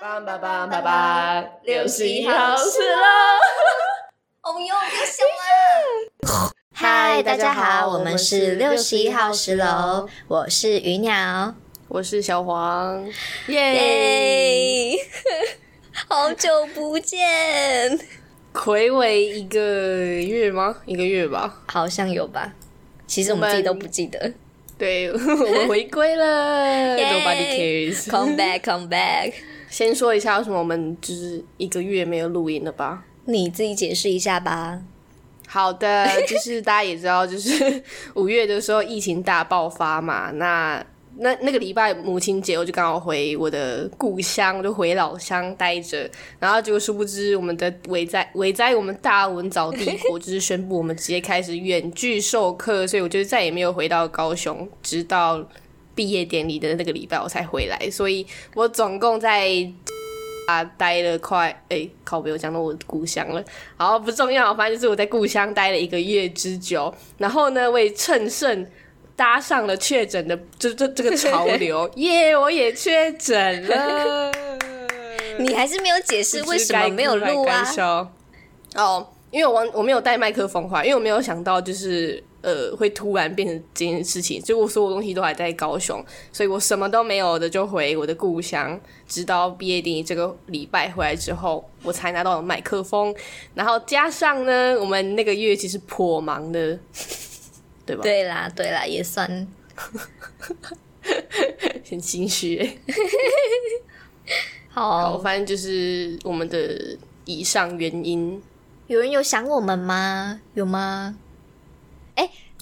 八八八八八，六十一号是喽！哦哟，又凶了！嗨，大家好，我们是六十一号十楼，我是鱼鸟，我是小黄，耶！好久不见，魁违一个月吗？一个月吧，好像有吧。其实我们自己都不记得。对，我们回归了，Nobody cares。Come back, come back。先说一下为什么我们就是一个月没有录音了吧？你自己解释一下吧。好的，就是大家也知道，就是 五月的时候疫情大爆发嘛。那那那个礼拜母亲节，我就刚好回我的故乡，就回老乡待着。然后结果殊不知，我们的伟在伟在，我们大文藻帝国就是宣布我们直接开始远距授课，所以我就再也没有回到高雄，直到。毕业典礼的那个礼拜我才回来，所以我总共在啊待了快哎，靠没有讲到我的故乡了。好，不重要，反正就是我在故乡待了一个月之久。然后呢，我也趁胜搭上了确诊的这这这个潮流，耶！我也确诊了。你还是没有解释为什么没有录啊？哦，因为我我没有带麦克风话，因为我没有想到就是。呃，会突然变成这件事情，就我所有东西都还在高雄，所以我什么都没有的就回我的故乡，直到毕业典礼这个礼拜回来之后，我才拿到了麦克风。然后加上呢，我们那个月其实颇忙的，对吧？对啦，对啦，也算，很心虚。好，反正就是我们的以上原因。有人有想我们吗？有吗？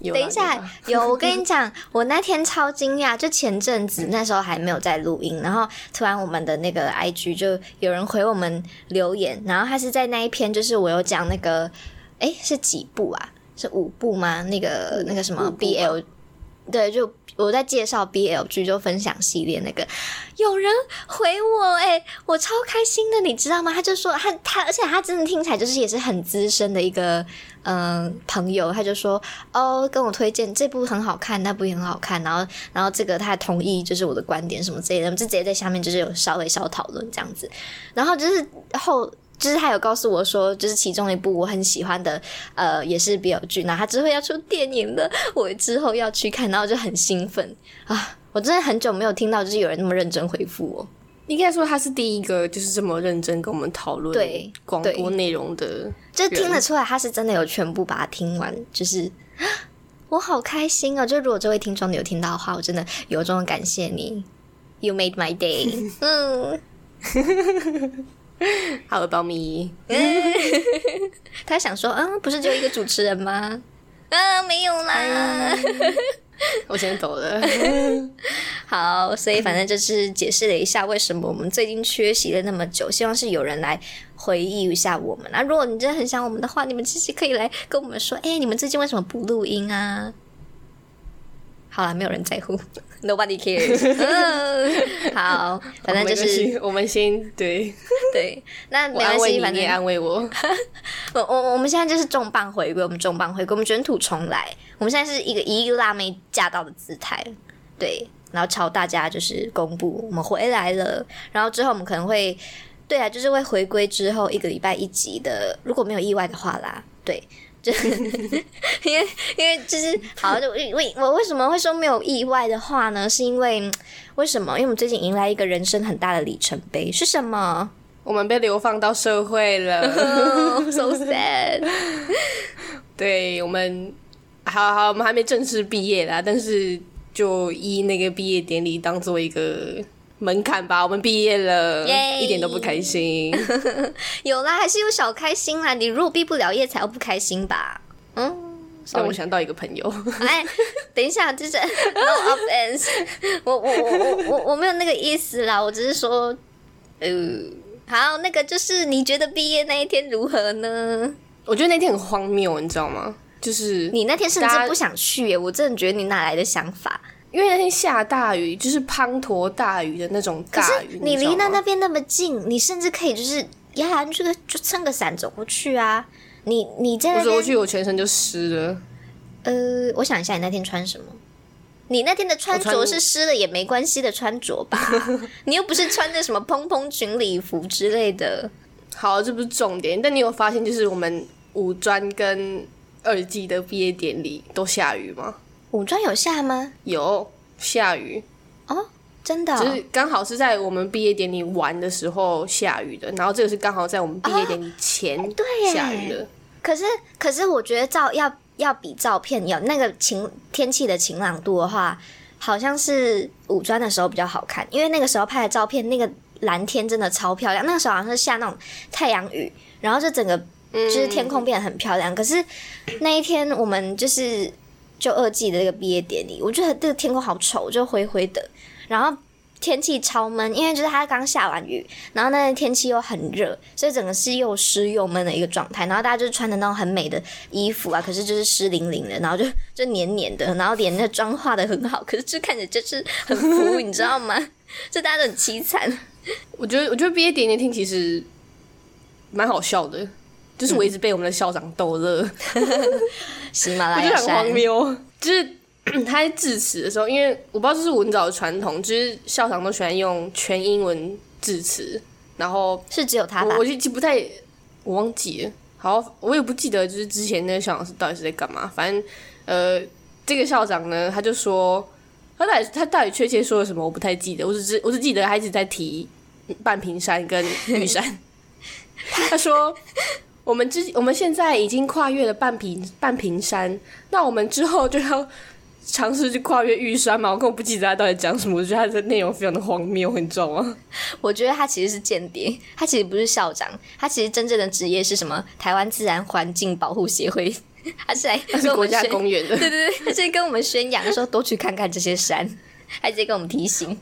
哎，等一下，有我跟你讲，我那天超惊讶，就前阵子那时候还没有在录音，然后突然我们的那个 IG 就有人回我们留言，然后他是在那一篇，就是我有讲那个，哎，是几部啊？是五部吗？那个那个什么 BL，对，就。我在介绍 BL 剧就分享系列那个，有人回我哎，我超开心的，你知道吗？他就说他他，而且他真的听起来就是也是很资深的一个嗯朋友，他就说哦，跟我推荐这部很好看，那部也很好看，然后然后这个他同意就是我的观点什么之类的，就直接在下面就是有稍微小讨论这样子，然后就是后。就是他有告诉我说，就是其中一部我很喜欢的，呃，也是 BL 剧，那他之后要出电影的，我之后要去看，然后就很兴奋啊！我真的很久没有听到，就是有人那么认真回复我。应该说他是第一个，就是这么认真跟我们讨论对广播内容的，就听得出来他是真的有全部把它听完。就是 我好开心哦！就如果这位听众你有听到的话，我真的由衷的感谢你，You made my day。嗯。好 了，保密。他想说，嗯，不是只有一个主持人吗？啊，没有啦。我先走了。好，所以反正就是解释了一下为什么我们最近缺席了那么久，希望是有人来回忆一下我们。那如果你真的很想我们的话，你们其实可以来跟我们说，哎，你们最近为什么不录音啊？好了，没有人在乎，Nobody cares。好，反正就是我们先对 对，那没关系，反正安慰我。我我我们现在就是重磅回归，我们重磅回归，我们卷土重来。我们现在是一个一个辣妹驾到的姿态，对，然后朝大家就是公布我们回来了。然后之后我们可能会，对啊，就是会回归之后一个礼拜一集的，如果没有意外的话啦，对。因为因为就是好，就为我为什么会说没有意外的话呢？是因为为什么？因为我们最近迎来一个人生很大的里程碑，是什么？我们被流放到社会了，so sad。对我们，好好，我们还没正式毕业啦，但是就以那个毕业典礼当做一个。门槛吧，我们毕业了，一点都不开心。有啦，还是有小开心啦。你如果毕不了业，才要不开心吧？嗯，让我想到一个朋友。哎，等一下，就是 no offense，我我我我我我没有那个意思啦，我只是说，呃，好，那个就是你觉得毕业那一天如何呢？我觉得那天很荒谬，你知道吗？就是你那天甚至不想去，我真的觉得你哪来的想法？因为那天下大雨，就是滂沱大雨的那种大雨。你离那那边那么近，你甚至可以就是呀，这个就撑个伞走过去啊。你你在我走过去，我全身就湿了。呃，我想一下，你那天穿什么？你那天的穿着是湿了也没关系的穿着吧？你又不是穿的什么蓬蓬裙礼服之类的。好，这不是重点。但你有发现，就是我们五专跟二季的毕业典礼都下雨吗？五专有下吗？有下雨哦，真的，就是刚好是在我们毕业典礼玩的时候下雨的。然后这个是刚好在我们毕业典礼前对下雨的。可是，可是我觉得照要。要比照片有那个晴天气的晴朗度的话，好像是五专的时候比较好看，因为那个时候拍的照片，那个蓝天真的超漂亮。那个时候好像是下那种太阳雨，然后就整个就是天空变得很漂亮。可是那一天我们就是就二季的那个毕业典礼，我觉得这个天空好丑，就灰灰的，然后。天气超闷，因为就是它刚下完雨，然后那天天气又很热，所以整个是又湿又闷的一个状态。然后大家就穿的那种很美的衣服啊，可是就是湿淋淋的，然后就就黏黏的，然后脸那妆化的很好，可是就看着就是很浮，你知道吗？就大家都很凄惨。我觉得，我觉得毕业典礼听其实蛮好笑的，就是我一直被我们的校长逗乐，喜马拉雅山，荒谬，就是。他在致辞的时候，因为我不知道这是文藻的传统，就是校长都喜欢用全英文致辞，然后是只有他吧？我就记不太，我忘记了。好，我也不记得，就是之前那个校长是到底是在干嘛。反正，呃，这个校长呢，他就说，他到底他到底确切说了什么，我不太记得。我只知我只记得他一直在提半屏山跟玉山。他说，我们之我们现在已经跨越了半屏半屏山，那我们之后就要。尝试去跨越玉山嘛？我根本不记得他到底讲什么。我觉得他的内容非常的荒谬，你知道吗？我觉得他其实是间谍，他其实不是校长，他其实真正的职业是什么？台湾自然环境保护协会，他是来是国家公园的。对对对，他是跟我们宣扬说多去看看这些山，还直接跟我们提醒。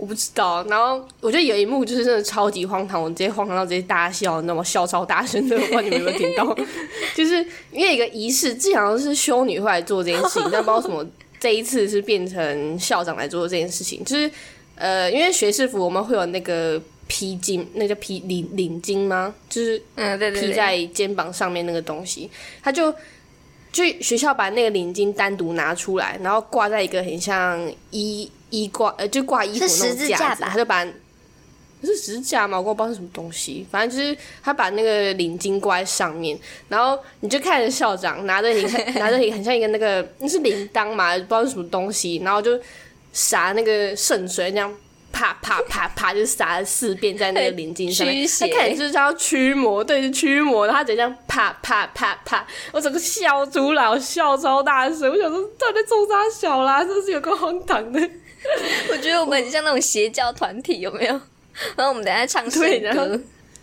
我不知道。然后我觉得有一幕就是真的超级荒唐，我直接荒唐到直接大笑，那么笑超大声的，不知道你们有没有听到？就是因为一个仪式，之前是修女会来做这件事情，但不知道什么。这一次是变成校长来做这件事情，就是呃，因为学士服我们会有那个披巾，那叫披领领巾吗？就是嗯，对对，披在肩膀上面那个东西，他就就学校把那个领巾单独拿出来，然后挂在一个很像衣衣挂呃，就挂衣服那种架子，他就把。是支架吗？我不知道是什么东西，反正就是他把那个领巾挂在上面，然后你就看着校长拿着一 拿着一个很像一个那个那是铃铛嘛，不知道是什么东西，然后就洒那个圣水，这样啪啪啪啪就洒了四遍在那个领巾上面，他看就是要驱魔，对，是驱魔，然后他直接这样啪啪啪啪，我整个笑出来，我笑超大声，我想说到底中啥小啦，真是有个荒唐的，我觉得我们很像那种邪教团体，有没有？然后我们等下唱诗歌，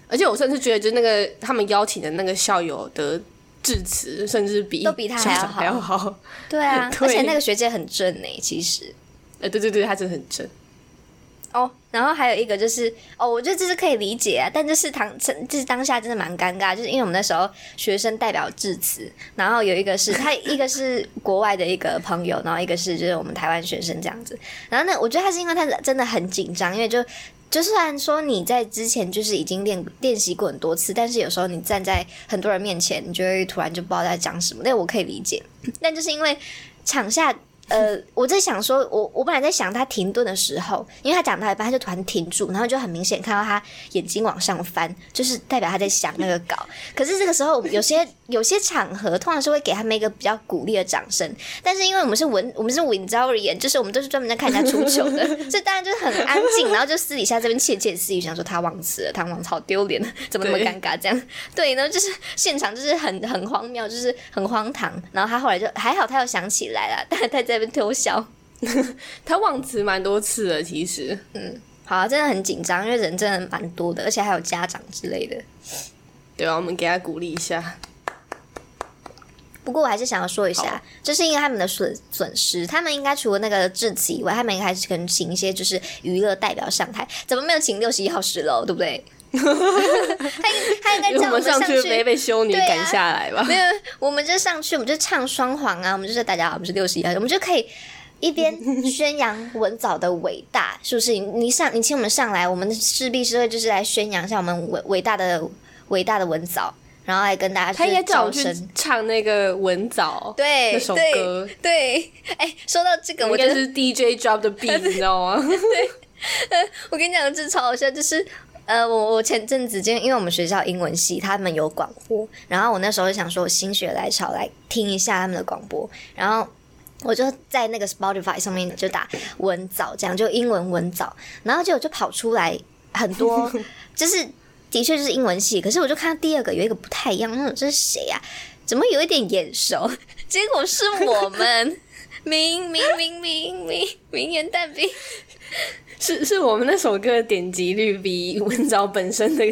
而且我甚至觉得，就是那个他们邀请的那个校友的致辞，甚至比都比他还要好。对啊，而且那个学姐很正呢，其实。哎，对对对，她真的很正。哦，然后还有一个就是，哦，我觉得这是可以理解啊，但就是当就是当下真的蛮尴尬，就是因为我们那时候学生代表致辞，然后有一个是他，一个是国外的一个朋友，然后一个是就是我们台湾学生这样子。然后那我觉得他是因为他真的很紧张，因为就。就虽然说你在之前就是已经练练习过很多次，但是有时候你站在很多人面前，你就会突然就不知道在讲什么。那我可以理解，但就是因为场下。呃，我在想说，我我本来在想他停顿的时候，因为他讲到一半，他就突然停住，然后就很明显看到他眼睛往上翻，就是代表他在想那个稿。可是这个时候，有些有些场合通常是会给他们一个比较鼓励的掌声，但是因为我们是文，我们是文招而言，就是我们都是专门在看人家出糗的，所以当然就是很安静，然后就私底下这边窃窃私语，想说他忘词了，他忘词好丢脸，怎么那么尴尬这样？对呢，就是现场就是很很荒谬，就是很荒唐。然后他后来就还好，他又想起来了，但他在。偷笑，他忘词蛮多次了。其实，嗯，好，真的很紧张，因为人真的蛮多的，而且还有家长之类的。对啊，我们给他鼓励一下。不过我还是想要说一下，就是因为他们的损损失，他们应该除了那个致辞以外，他们应该是可能请一些就是娱乐代表上台。怎么没有请六十一号十楼？对不对？他他应该叫我们上去，没被修女赶下来吧？没有，我们就上去，我们就唱双簧啊，我们就是大家好，我们是六十一号，我们就可以一边 宣扬文藻的伟大，是不是？你上，你请我们上来，我们势必是会就是来宣扬一下我们伟伟大的伟大的文藻。然后还跟大家他应该叫我去唱那个《文藻》对那首歌，对，哎，说到这个，我觉得应该是 DJ drop 的 beat，你知道吗？对我跟你讲，这超好笑，就是呃，我我前阵子就因为我们学校英文系他们有广播，然后我那时候就想说，我心血来潮来听一下他们的广播，然后我就在那个 Spotify 上面就打文藻，这样就英文文藻，然后结果就跑出来很多，就是的确就是英文系，可是我就看到第二个有一个不太一样，那种这是谁呀、怎么有一点眼熟？结果是我们。明明明明明明言淡冰，是是我们那首歌点击率比文藻本身的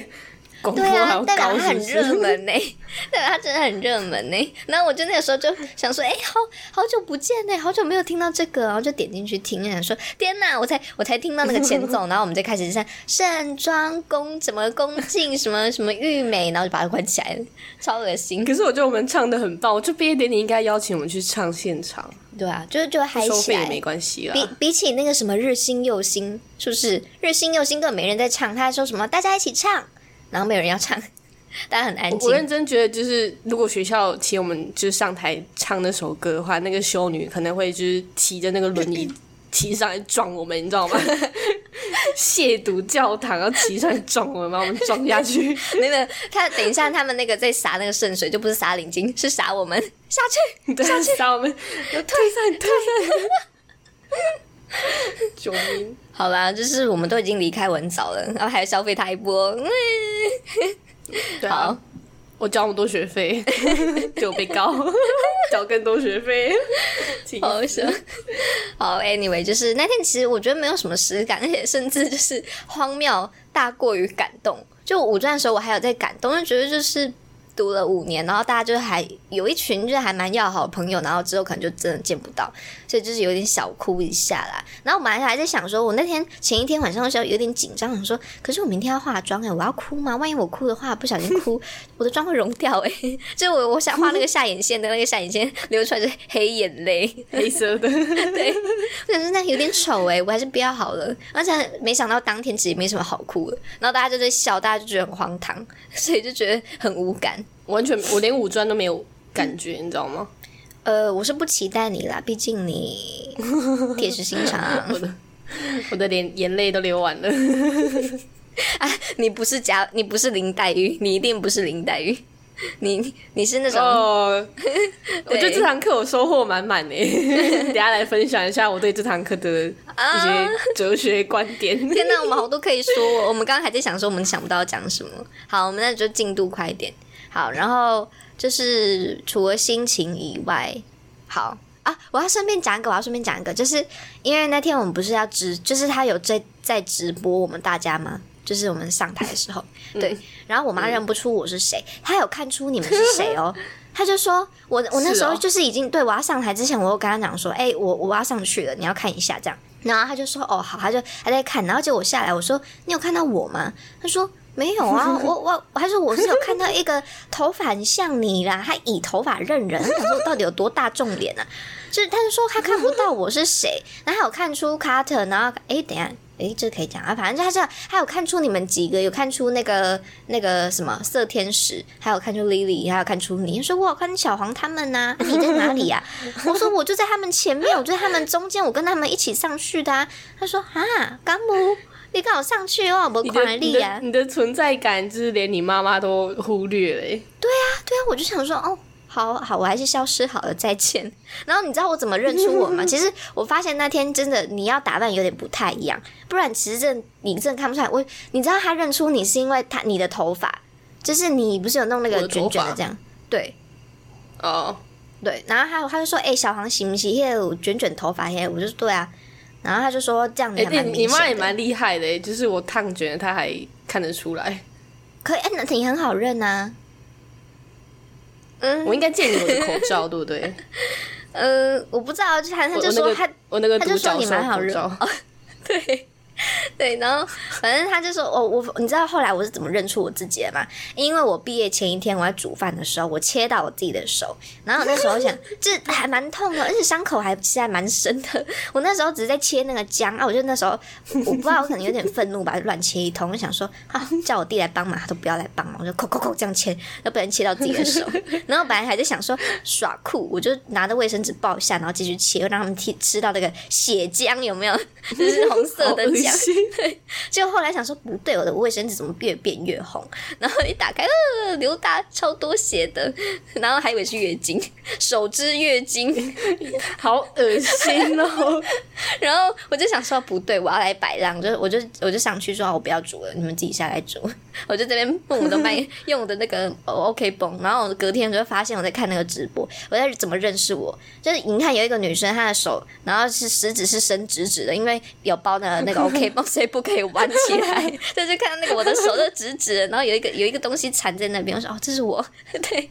广播对啊还要，高，代表它很热门呢、代表它真的很热门呢、然后我就那个时候就想说，哎、好好久不见呢、好久没有听到这个，然后就点进去听，想说天哪，我才我才听到那个前奏，然后我们就开始唱盛装恭什么恭敬什么什么玉美，然后就把它关起来了，超恶心。可是我觉得我们唱的很棒，我就毕业典礼应该邀请我们去唱现场，对啊，就是就会嗨起来收费也没。关系比啦。比起那个什么日新又新，是不是日新又新根本没人在唱？他还说什么大家一起唱，然后没有人要唱，大家很安静我。认真觉得，就是如果学校请我们就是上台唱那首歌的话，那个修女可能会就是骑着那个轮椅骑上来撞我们，你知道吗？亵渎教堂，然后骑上来撞我们，把我们撞下去。那个他等一下，他们那个在洒那个圣水，就不是洒领巾，是洒我们下去。下去，洒我们，退散，退散！救命！好啦，就是我们都已经离开文藻了，然后还要消费他一波。嗯对啊好，我交那么多学费，就被告，交更多学费，好笑。好，anyway，就是那天其实我觉得没有什么实感，而且甚至就是荒谬大过于感动。就五专的时候，我还有在感动，就觉得就是读了五年，然后大家就还有一群就是还蛮要好的朋友，然后之后可能就真的见不到，所以就是有点小哭一下啦。然后我本来还在想说，我那天前一天晚上的时候有点紧张，想说，可是我明天要化妆哎、我要哭吗？万一我哭的话，不小心哭，我的妆会融掉哎、就我我想画那个下眼线的那个下眼线流出来是黑眼泪，黑色的，对，可是那有点丑哎、我还是不要好了。而且没想到当天其实没什么好哭的，然后大家就在笑，大家就觉得很荒唐，所以就觉得很无感。完全我连五专都没有感觉，你知道吗？呃，我是不期待你啦，毕竟你铁石心肠，我的我的脸眼泪都流完了。你不是贾，你不是林黛玉，你一定不是林黛玉，你你是那种、哦，我觉得这堂课我收获满满诶。等下来分享一下我对这堂课的一些哲学观点。天哪，我们好多可以说哦。我们刚刚还在想说，我们想不到讲什么。好，我们那就进度快一点。好，然后就是除了心情以外，好啊，我要顺便讲一个，我要顺便讲一个，就是因为那天我们不是要直，就是他有在在直播我们大家吗？就是我们上台的时候，对，然后我妈认不出我是谁，她有看出你们是谁哦。她就说我我那时候就是已经对我要上台之前，我有跟她讲说，哎、我我要上去了，你要看一下这样。然后她就说哦好，她就还在看，然后结果我下来，我说你有看到我吗？她说没有啊，我我我还说我是有看到一个头发很像你啦，他以头发认人，他说到底有多大众脸啊？就是他就说他看不到我是谁，然后还有看出卡特，然后哎等一下。诶，这可以讲啊，反正他是还有看出你们几个，有看出那个那个什么色天使，还有看出 Lily，还有看出你，说我有看小黄他们呐、啊你在哪里呀、我说我就在他们前面，我就在他们中间，我跟他们一起上去的、啊。他说啊，干母，你刚好上去哦，我你的看力呀、你的你的存在感，就是连你妈妈都忽略了欸。对啊，我就想说，哦，好好，我还是消失好了，再见。然后你知道我怎么认出我吗？其实我发现那天真的你要打扮有点不太一样，不然其实这你真的看不出来。我你知道他认出你是因为他你的头发，就是你不是有弄那个卷卷的这样，对哦，对。然后还有他就说，哎、小黄洗不洗耶？我卷卷头发？嘿，我就说对啊。然后他就说这样你哎、还蛮你妈也蛮厉害的欸，就是我烫卷了，她还看得出来。可以，哎、那你很好认啊。嗯我应该借你我的口罩，对不对？呃，我不知道，就他他就说他我那个他就说你蛮好认 对，对，然后反正他就说，我我你知道后来我是怎么认出我自己的吗？因为我毕业前一天我在煮饭的时候，我切到我自己的手，然后那时候想，这还蛮痛的，而且伤口还其实还蛮深的。我那时候只是在切那个姜啊，我就那时候我不知道我可能有点愤怒吧，乱切一通，就想说啊，叫我弟来帮忙，他都不要来帮忙，我就扣扣扣这样切，要不然切到自己的手。然后本来还在想说耍酷，我就拿着卫生纸抱一下，然后继续切，让他们吃吃到那个血浆有没有？就是红色的姜。对，就后来想说不对，我的卫生纸怎么越变越红？然后一打开，呃，流大超多血的，然后还以为是月经，手织月经，好恶心哦。然后我就想说不对，我要来摆烂，就我就我就上去说，我不要煮了，你们自己下来煮。我就这边用我的麦，用我的那个 OK 绷。然后隔天就发现我在看那个直播，我在怎么认识我？就是你看有一个女生，她的手，然后是食指是伸直直的，因为有包的那个 OK 绷。所以不可以弯起来，就是看到那个我的手都直直的，然后有一个有一个东西缠在那边，我说哦，这是我，对，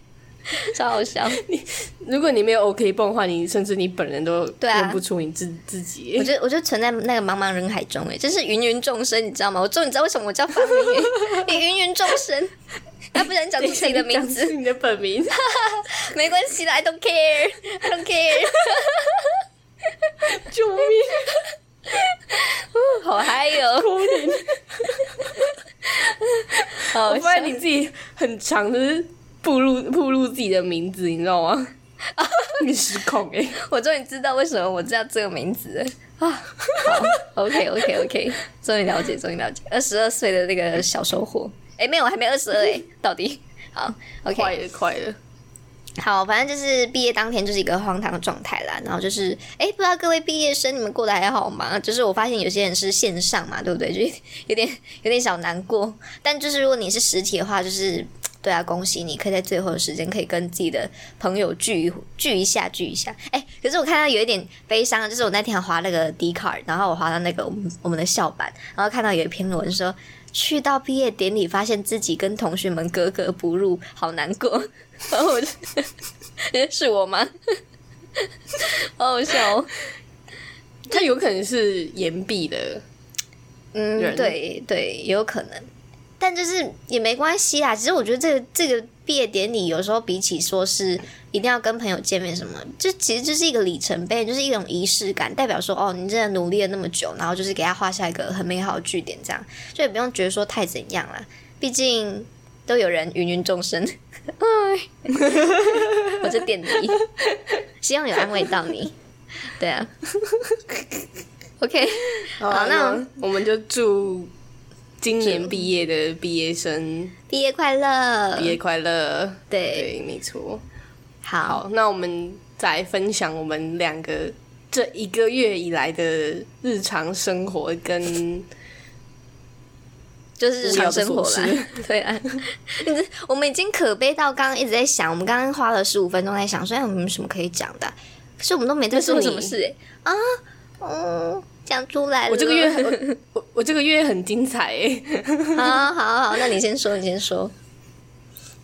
超好笑。你如果你没有 OK 蹦的话，你甚至你本人都认不出你自自己。我就我就存在那个茫茫人海中，哎，就是芸芸众生，你知道吗？我终于知道为什么我叫方明宇，你 芸芸众生，他不想讲出自己的名字，你的本名，没关系的，I don't care，I don't care，救命！好嗨哟！我发现你自己很长，就是步入步入自己的名字，你知道吗？你失控哎！我终于知道为什么我叫这个名字啊！好，OK OK OK，终于了解，终于了解。二十二岁的那个小收获，哎，没有，我还没二十二哎，到底好 OK，快了，快了。好，反正就是毕业当天就是一个荒唐的状态啦。然后就是，哎，不知道各位毕业生你们过得还好吗？就是我发现有些人是线上嘛，对不对？就有点有点小难过。但就是如果你是实体的话，就是对啊，恭喜你可以在最后的时间可以跟自己的朋友聚聚一下，聚一下。哎，可是我看到有一点悲伤，就是我那天划那个 D card，然后我划到那个我们我们的校版，然后看到有一篇文说。去到毕业典礼，发现自己跟同学们格格不入，好难过。然 后我就，是我吗？好好笑。哦他有可能是岩壁的，嗯，对对，有可能。但就是也没关系啦。其实我觉得这个这个毕业典礼，有时候比起说是。一定要跟朋友见面什么？这其实就是一个里程碑，就是一种仪式感，代表说哦，你真的努力了那么久，然后就是给他画下一个很美好的句点，这样就也不用觉得说太怎样啦。毕竟都有人芸芸众生，我这点滴，希望有安慰到你。对啊，OK，好，那我们就祝今年毕业的毕业生毕业快乐，毕业快乐，对，没错。好，那我们再分享我们两个这一个月以来的日常生活跟就是日常生活啦。对啊，我们已经可悲到刚刚一直在想，我们刚刚花了十五分钟在想，说有没有什么可以讲的，可是我们都没在做什么事哎啊，嗯，讲出来了。我这个月很我我这个月很精彩哎，好好好，那你先说，你先说。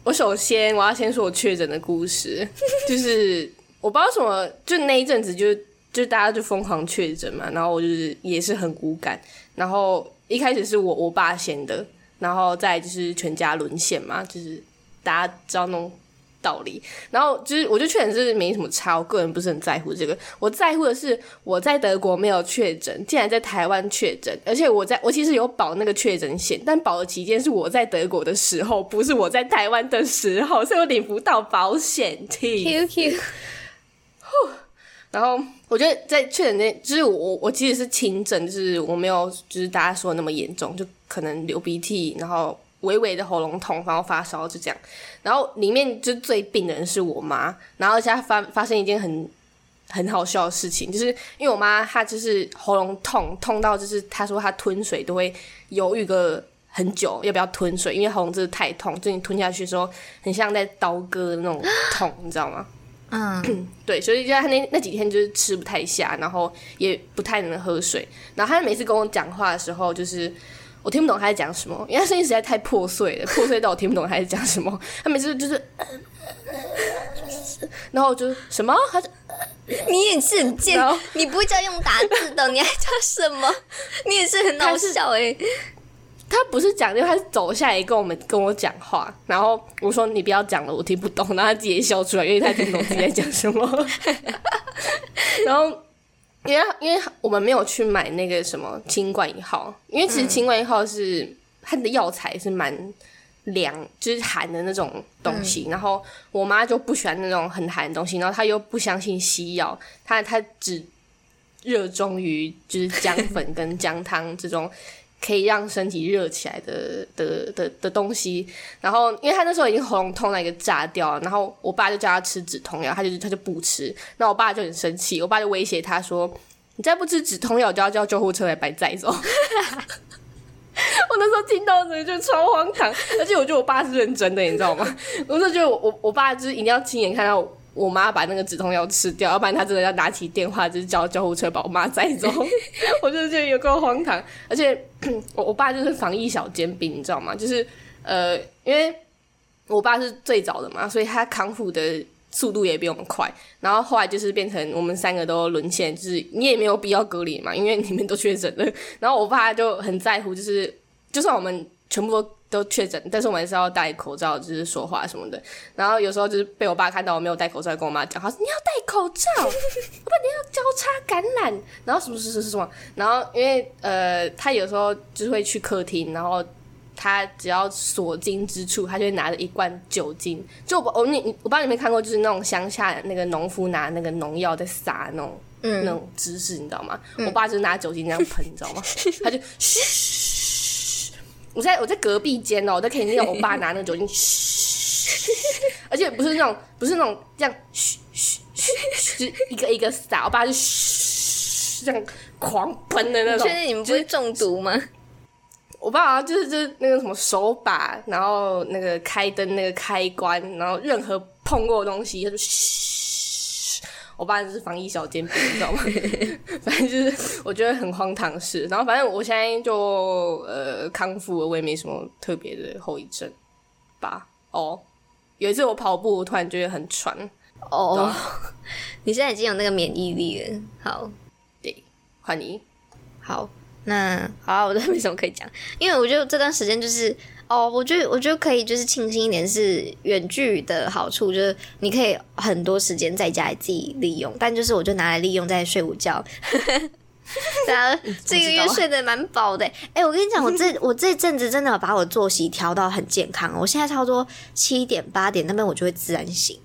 我首先我要先说我确诊的故事，就是我不知道什么，就那一阵子就就大家就疯狂确诊嘛，然后我就是也是很无感，然后一开始是我我爸先的，然后再就是全家沦陷嘛，就是大家知道那种。道理，然后就是，我就确诊是没什么差，我个人不是很在乎这个。我在乎的是我在德国没有确诊，竟然在台湾确诊，而且我在我其实有保那个确诊险，但保的期间是我在德国的时候，不是我在台湾的时候，所以我领不到保险。Q Q，然后我觉得在确诊那，就是我我其实是轻症，就是我没有就是大家说的那么严重，就可能流鼻涕，然后。微微的喉咙痛，然后发烧，就这样。然后里面就最病的人是我妈，然后而且发发生一件很很好笑的事情，就是因为我妈她就是喉咙痛，痛到就是她说她吞水都会犹豫个很久要不要吞水，因为喉咙真的太痛，就你吞下去的时候很像在刀割那种痛，你知道吗？嗯，对，所以就他那那几天就是吃不太下，然后也不太能喝水。然后他每次跟我讲话的时候，就是。我听不懂他在讲什么，因为他声音实在太破碎了，破碎到我听不懂他在讲什么。他每次就是，然后就什么，他 你也是很贱，你不会叫用打字的，你还叫什么？你也是很搞笑哎。他不是讲，就他是走下来跟我们跟我讲话，然后我说你不要讲了，我听不懂，然后他自己笑出来，因为他听不懂自己在讲什么。然后因为因为我们没有去买那个什么清冠一号，因为其实清冠一号是它的药材是蛮凉，就是寒的那种东西。然后我妈就不喜欢那种很寒的东西，然后她又不相信西药，她她只热衷于就是姜粉跟姜汤这种。可以让身体热起来的的的的东西，然后因为他那时候已经喉咙痛到一个炸掉了，然后我爸就叫他吃止痛药，他就他就不吃，那我爸就很生气，我爸就威胁他说：“你再不吃止痛药，我就要叫救护车来把你载走。”我那时候听到的就超荒唐，而且我觉得我爸是认真的，你知道吗？我就觉得我我爸就是一定要亲眼看到。妈把那个止痛药吃掉，要不然她真的要拿起电话就是叫救护车把我妈载走。我就觉得有够荒唐，而且 我我爸就是防疫小尖兵，你知道吗？就是呃，因为我爸是最早的嘛，所以他康复的速度也比我们快。然后后来就是变成我们三个都沦陷，就是你也没有必要隔离嘛，因为你们都确诊了。然后我爸就很在乎，就是就算我们全部都。都确诊，但是我们还是要戴口罩，就是说话什么的。然后有时候就是被我爸看到我没有戴口罩，跟我妈讲，他说你要戴口罩，不然你要交叉感染。然后什么什么什么，然后因为呃，他有时候就会去客厅，然后他只要所经之处，他就会拿着一罐酒精。就我我你我不知道你没看过，就是那种乡下那个农夫拿那个农药在撒那种那种姿势，你知道吗？我爸就拿酒精那样喷，你知道吗？他就嘘。我在我在隔壁间哦，我都可以听到我爸拿那个酒精，嘘，而且不是那种不是那种这样嘘嘘嘘，一个一个撒，我爸就嘘这样狂喷的那种。确定你们不会中毒吗？我爸好像就是就是那个什么手把，然后那个开灯那个开关，然后任何碰过的东西，他就嘘。我爸就是防疫小尖兵，你知道吗？反正就是我觉得很荒唐事。然后反正我现在就呃康复了，我也没什么特别的后遗症吧。哦，有一次我跑步，我突然觉得很喘。哦，你现在已经有那个免疫力了。好，对，换你。好，那好，我都没什么可以讲，因为我觉得这段时间就是。哦，我觉得我觉得可以，就是庆幸一点是远距的好处，就是你可以很多时间在家里自己利用，但就是我就拿来利用在睡午觉。对啊，这个月睡得蛮饱的。哎，我跟你讲，我这 我这阵子真的把我作息调到很健康。我现在差不多七点八点那边我就会自然醒。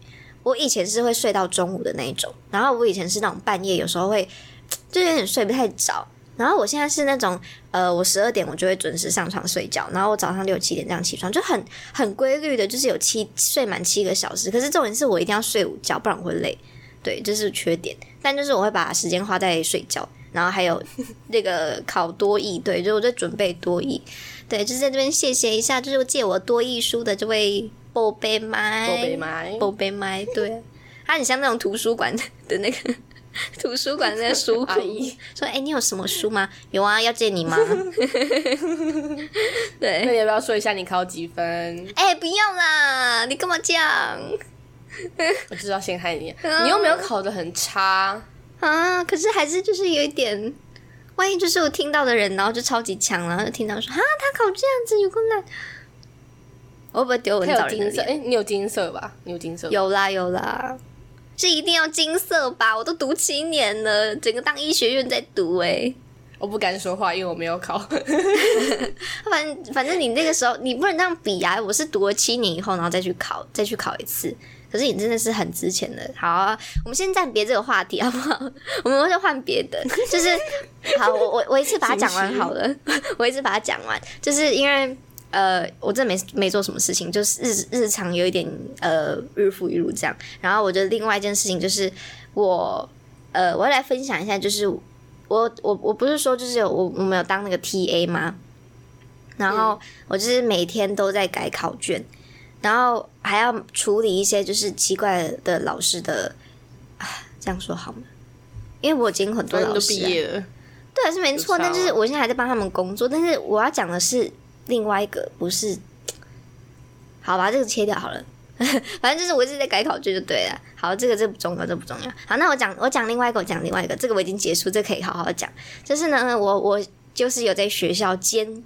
我以前是会睡到中午的那一种，然后我以前是那种半夜有时候会 就有点睡不太着。然后我现在是那种，呃，我十二点我就会准时上床睡觉，然后我早上六七点这样起床，就很很规律的，就是有七睡满七个小时。可是重点是我一定要睡午觉，不然我会累，对，这是缺点。但就是我会把时间花在睡觉，然后还有那个考多艺，对，就我在准备多艺，对，就在这边谢谢一下，就是借我多艺书的这位宝贝麦，宝贝麦，宝贝麦，对，他很像那种图书馆的那个。图书馆那个书阿姨说：“哎，你有什么书吗？有啊，要借你吗？” 对，那你要不要说一下你考几分？哎，不要啦，你干嘛这样？我知道陷害你，你又没有考的很差啊。可是还是就是有一点，万一就是我听到的人，然后就超级强，然后就听到说啊，他考这样子有困难，我会不会丢我找金色？哎，你有金色吧？你有金色？有啦，有啦。是一定要金色吧？我都读七年了，整个当医学院在读哎。我不敢说话，因为我没有考。反反正你那个时候你不能这样比啊！我是读了七年以后，然后再去考，再去考一次。可是你真的是很值钱的。好，啊，我们先暂别这个话题好不好？我们再换别的。就是好，我我我一次把它讲完好了。我一次把它讲完，就是因为。呃，我真没没做什么事情，就是日日常有一点呃日复一日这样。然后我觉得另外一件事情就是我呃我要来分享一下，就是我我我不是说就是有我我没有当那个 T A 吗？然后我就是每天都在改考卷，然后还要处理一些就是奇怪的老师的啊，这样说好吗？因为我已经很多老师毕业了，对，是没错。但就是我现在还在帮他们工作，但是我要讲的是。另外一个不是，好吧，这个切掉好了。反正就是我一直在改考卷就对了。好，这个这不重要，这不重要。好，那我讲我讲另外一个，我讲另外一个，这个我已经结束，这可以好好讲。就是呢，我我就是有在学校兼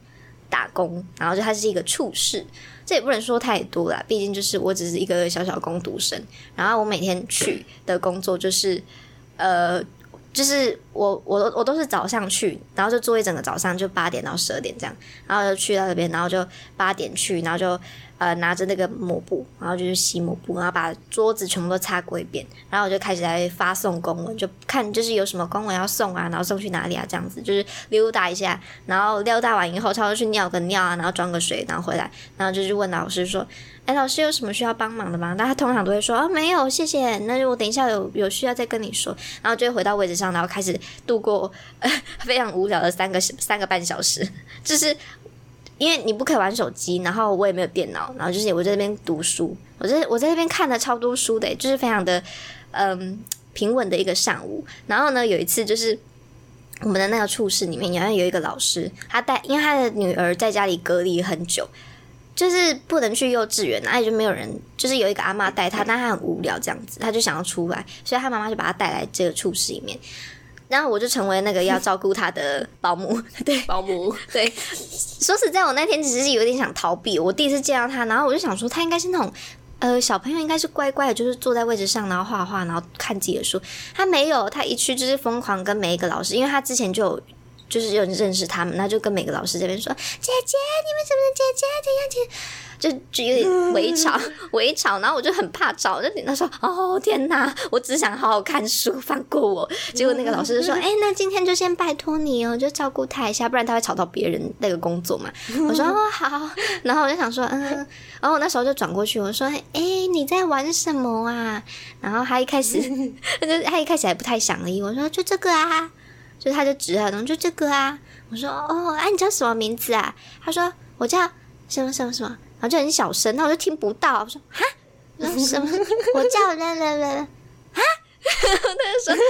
打工，然后就他是一个处事，这也不能说太多啦，毕竟就是我只是一个小小工读生。然后我每天去的工作就是呃。就是我我我都是早上去，然后就做一整个早上，就八点到十二点这样，然后就去到那边，然后就八点去，然后就呃拿着那个抹布，然后就去洗抹布，然后把桌子全部都擦过一遍，然后我就开始来发送公文，就看就是有什么公文要送啊，然后送去哪里啊，这样子就是溜达一下，然后溜达完以后，差不多去尿个尿啊，然后装个水，然后回来，然后就去问老师说。哎，老师有什么需要帮忙的吗？那他通常都会说啊，没有，谢谢。那我等一下有有需要再跟你说。然后就会回到位置上，然后开始度过呃 非常无聊的三个三个半小时。就是因为你不可以玩手机，然后我也没有电脑，然后就是我在那边读书。我在我在那边看了超多书的，就是非常的嗯平稳的一个上午。然后呢，有一次就是我们的那个处室里面，好像有一个老师，他带因为他的女儿在家里隔离很久。就是不能去幼稚园，那也就没有人，就是有一个阿妈带他，但他很无聊这样子，他就想要出来，所以他妈妈就把他带来这个处室里面，然后我就成为那个要照顾他的保姆，对，保姆，对。说实在，我那天其实是有点想逃避，我第一次见到他，然后我就想说，他应该是那种，呃，小朋友应该是乖乖的，就是坐在位置上，然后画画，然后看自己的书。他没有，他一去就是疯狂跟每一个老师，因为他之前就有。就是有人认识他们，那就跟每个老师这边说：“姐姐，你们怎么姐姐这样子？”就就有点围吵 围吵，然后我就很怕吵，就他说：“哦天哪，我只想好好看书，放过我。”结果那个老师就说：“哎，那今天就先拜托你哦，就照顾他一下，不然他会吵到别人那个工作嘛。”我说：“哦好。”然后我就想说：“嗯。”然后我那时候就转过去，我说：“哎，你在玩什么啊？”然后他一开始，他一开始还不太想理我，说：“就这个啊。”就他就指他，然后就这个啊，我说哦，哎，你叫什么名字啊？他说我叫什么什么什么，然后就很小声，那我就听不到。我说哈，什么？我叫啦啦啦啦，哈，他就说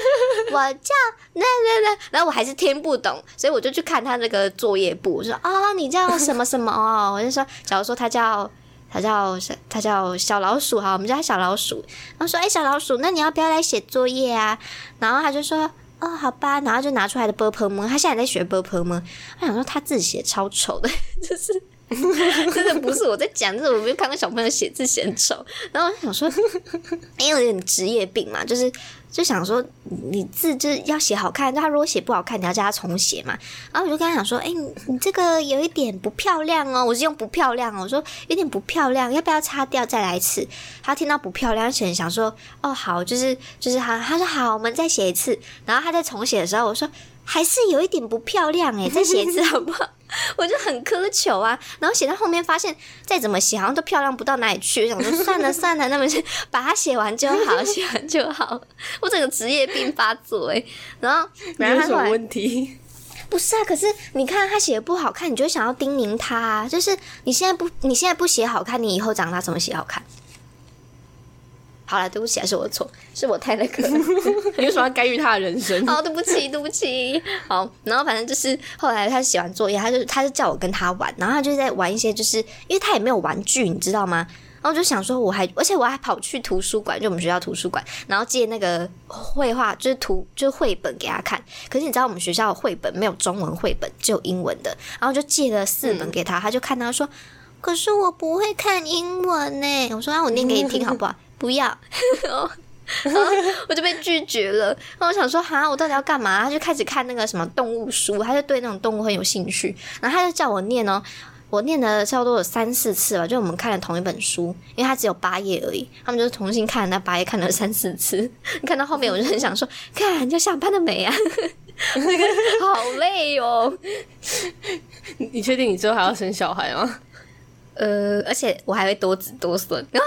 我叫那那那，然后我还是听不懂，所以我就去看他那个作业簿，我说哦，你叫什么什么哦？我就说，假如说他叫他叫他叫小老鼠哈，我们叫他小老鼠。然后说哎，小老鼠，那你要不要来写作业啊？然后他就说。哦，好吧，然后就拿出来的 b p m，他现在在学 b p m，他想说他字写超丑的，就是 真的不是我在讲，就是我没有看到小朋友写字写很丑，然后我想说，因为有点职业病嘛，就是。就想说，你字就是要写好看，他如果写不好看，你要叫他重写嘛。然后我就跟他讲说，哎，你这个有一点不漂亮哦，我是用不漂亮哦，我说有点不漂亮，要不要擦掉再来一次？他听到不漂亮，可能想说，哦，好，就是就是他，他说好，我们再写一次。然后他在重写的时候，我说。还是有一点不漂亮哎，再写一次好不好？我就很苛求啊，然后写到后面发现再怎么写好像都漂亮不到哪里去，想说算了算了，那么把它写完就好，写完就好。我整个职业病发作哎，然后没有什么问题，不是啊？可是你看他写的不好看，你就想要叮咛他，就是你现在不你现在不写好看，你以后长大怎么写好看？好了，对不起，还是我的错，是我太那个。你为什么要干预他的人生？好，对不起，对不起。好，然后反正就是后来他写完作业，他就他就叫我跟他玩，然后他就在玩一些，就是因为他也没有玩具，你知道吗？然后我就想说，我还而且我还跑去图书馆，就我们学校图书馆，然后借那个绘画，就是图就是绘本给他看。可是你知道我们学校的绘本没有中文绘本，只有英文的。然后就借了四本给他，他就看他说，可是我不会看英文呢。我说那我念给你听好不好？不要，我就被拒绝了。然后我想说，哈，我到底要干嘛？他就开始看那个什么动物书，他就对那种动物很有兴趣。然后他就叫我念哦，我念了差不多有三四次吧，就我们看了同一本书，因为它只有八页而已。他们就是重新看那八页，看了三四次。看到后面，我就很想说，看要下班了没啊？那个好累哦。你确定你之后还要生小孩吗？呃，而且我还会多子多孙啊！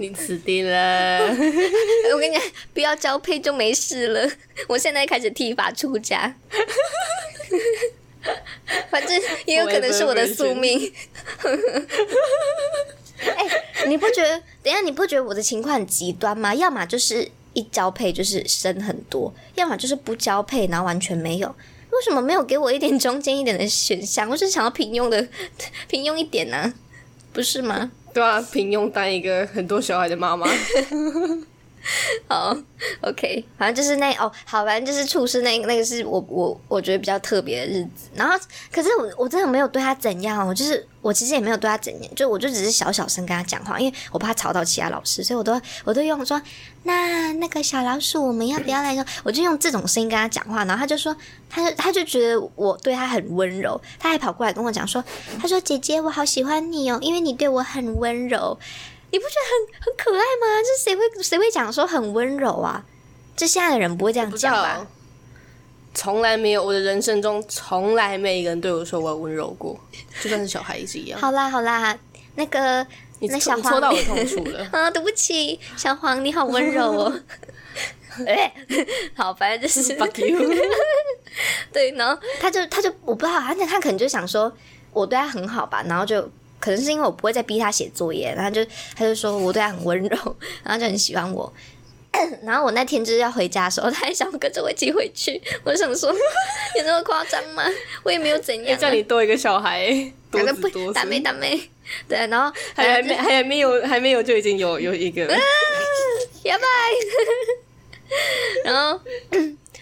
你死定了！我跟你讲，不要交配就没事了。我现在开始剃发出家，反正也有可能是我的宿命。哎，你不觉得？等下你不觉得我的情况很极端吗？要么就是一交配就是生很多，要么就是不交配然后完全没有。为什么没有给我一点中间一点的选项？我是想要平庸的，平庸一点呢？不是吗？对啊，平庸当一个很多小孩的妈妈。好，OK，反正就是那哦，好，反正就是处事那那个是我我我觉得比较特别的日子。然后，可是我我真的没有对他怎样，我就是我其实也没有对他怎样，就我就只是小小声跟他讲话，因为我怕吵到其他老师，所以我都我都用说那那个小老鼠，我们要不要来说？我就用这种声音跟他讲话，然后他就说，他就他就觉得我对他很温柔，他还跑过来跟我讲说，他说姐姐，我好喜欢你哦，因为你对我很温柔。你不觉得很很可爱吗？这谁会谁会讲说很温柔啊？这现在的人不会这样讲吧？从来没有，我的人生中从来没一个人对我说我温柔过，就算是小孩也是一样。好啦好啦，那个那小黄戳到我痛处了 啊！对不起，小黄你好温柔哦。哎，好，反正就是 fuck you。对，然后他就他就我不知道，他他可能就想说我对他很好吧，然后就。可能是因为我不会再逼他写作业，然后就他就说我对他很温柔，然后就很喜欢我。然后我那天就是要回家的时候，他还想跟着我一起回去。我想说，有那么夸张吗？我也没有怎样。叫你多一个小孩，多子多大，妹大妹。对，然后还没还没有还没有就已经有有一个，拜拜。然后。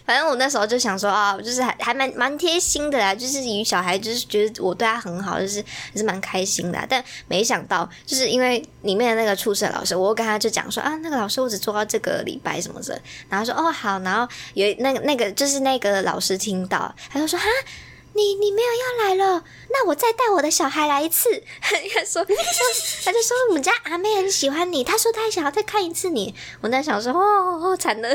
反正我那时候就想说啊，就是还还蛮蛮贴心的啦，就是与小孩就是觉得我对他很好，就是还是蛮开心的。但没想到，就是因为里面的那个初试老师，我跟他就讲说啊，那个老师我只做到这个礼拜什么的，然后说哦好，然后有那个那个就是那个老师听到，他就说哈。你你没有要来了，那我再带我的小孩来一次。他说，他就说我们家阿妹很喜欢你，他说他想要再看一次你。我在想说，哦，惨了，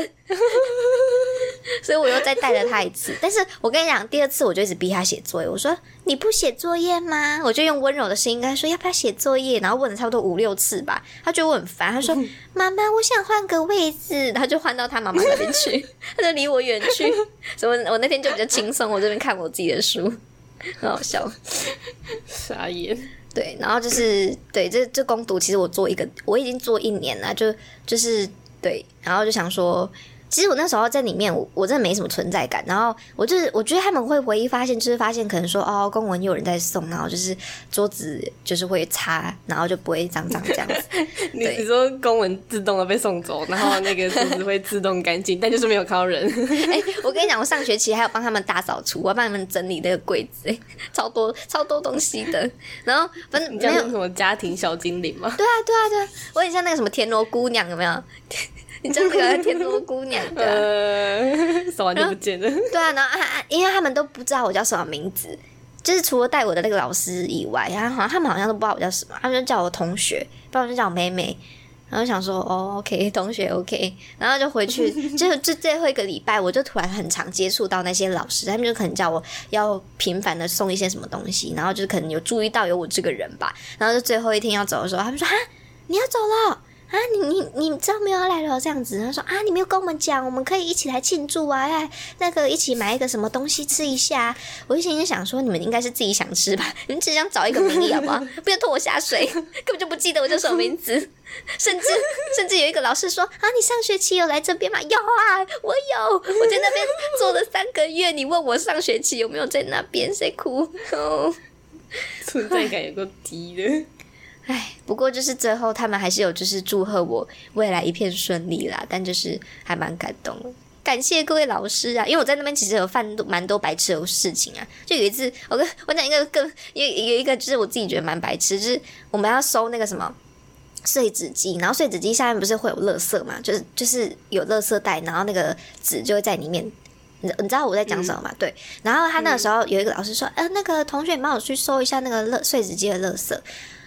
所以我又再带了他一次。但是我跟你讲，第二次我就一直逼他写作业。我说你不写作业吗？我就用温柔的声音跟他说要不要写作业，然后问了差不多五六次吧。他觉得我很烦，他说妈妈，我想换个位置，他就换到他妈妈那边去，他就离我远去。所以我那天就比较轻松，我这边看我自己的书。书很好笑，傻眼。对，然后就是对这这攻读，其实我做一个，我已经做一年了，就就是对，然后就想说。其实我那时候在里面，我我真的没什么存在感。然后我就是我觉得他们会唯一发现，就是发现可能说哦，公文有人在送，然后就是桌子就是会擦，然后就不会脏脏这样子。你你说公文自动的被送走，然后那个桌子会自动干净，但就是没有看到人。哎，我跟你讲，我上学期还有帮他们大扫除，我帮他们整理那个柜子，哎，超多超多东西的。然后反正你叫什么家庭小精灵吗？对啊对啊对啊，我很像那个什么田螺姑娘，有没有？你真的天竺姑娘的，手完就不见了。对啊，然后啊，因为他们都不知道我叫什么名字，就是除了带我的那个老师以外，然后好像他们好像都不知道我叫什么，他们就叫我同学，不然就叫我妹妹。然后想说，哦，OK，同学，OK，然后就回去，就就最后一个礼拜，我就突然很常接触到那些老师，他们就可能叫我要频繁的送一些什么东西，然后就可能有注意到有我这个人吧。然后就最后一天要走的时候，他们说：“哈，你要走了。”啊，你你你知道没有来了这样子，他说啊，你没有跟我们讲，我们可以一起来庆祝啊，来那个一起买一个什么东西吃一下。我就心里想说，你们应该是自己想吃吧，你们只想找一个名义好不好？不要拖我下水，根本就不记得我叫什么名字，甚至甚至有一个老师说啊，你上学期有来这边吗？有啊，我有，我在那边做了三个月。你问我上学期有没有在那边？谁哭？存在感有够低的。唉，不过就是最后他们还是有就是祝贺我未来一片顺利啦，但就是还蛮感动的，感谢各位老师啊，因为我在那边其实有犯蛮多白痴的事情啊，就有一次我跟我讲一个更有有一个就是我自己觉得蛮白痴，就是我们要收那个什么碎纸机，然后碎纸机下面不是会有垃圾嘛，就是就是有垃圾袋，然后那个纸就会在里面，你你知道我在讲什么吗？对，然后他那个时候有一个老师说，呃，那个同学你帮我去收一下那个垃碎纸机的垃圾。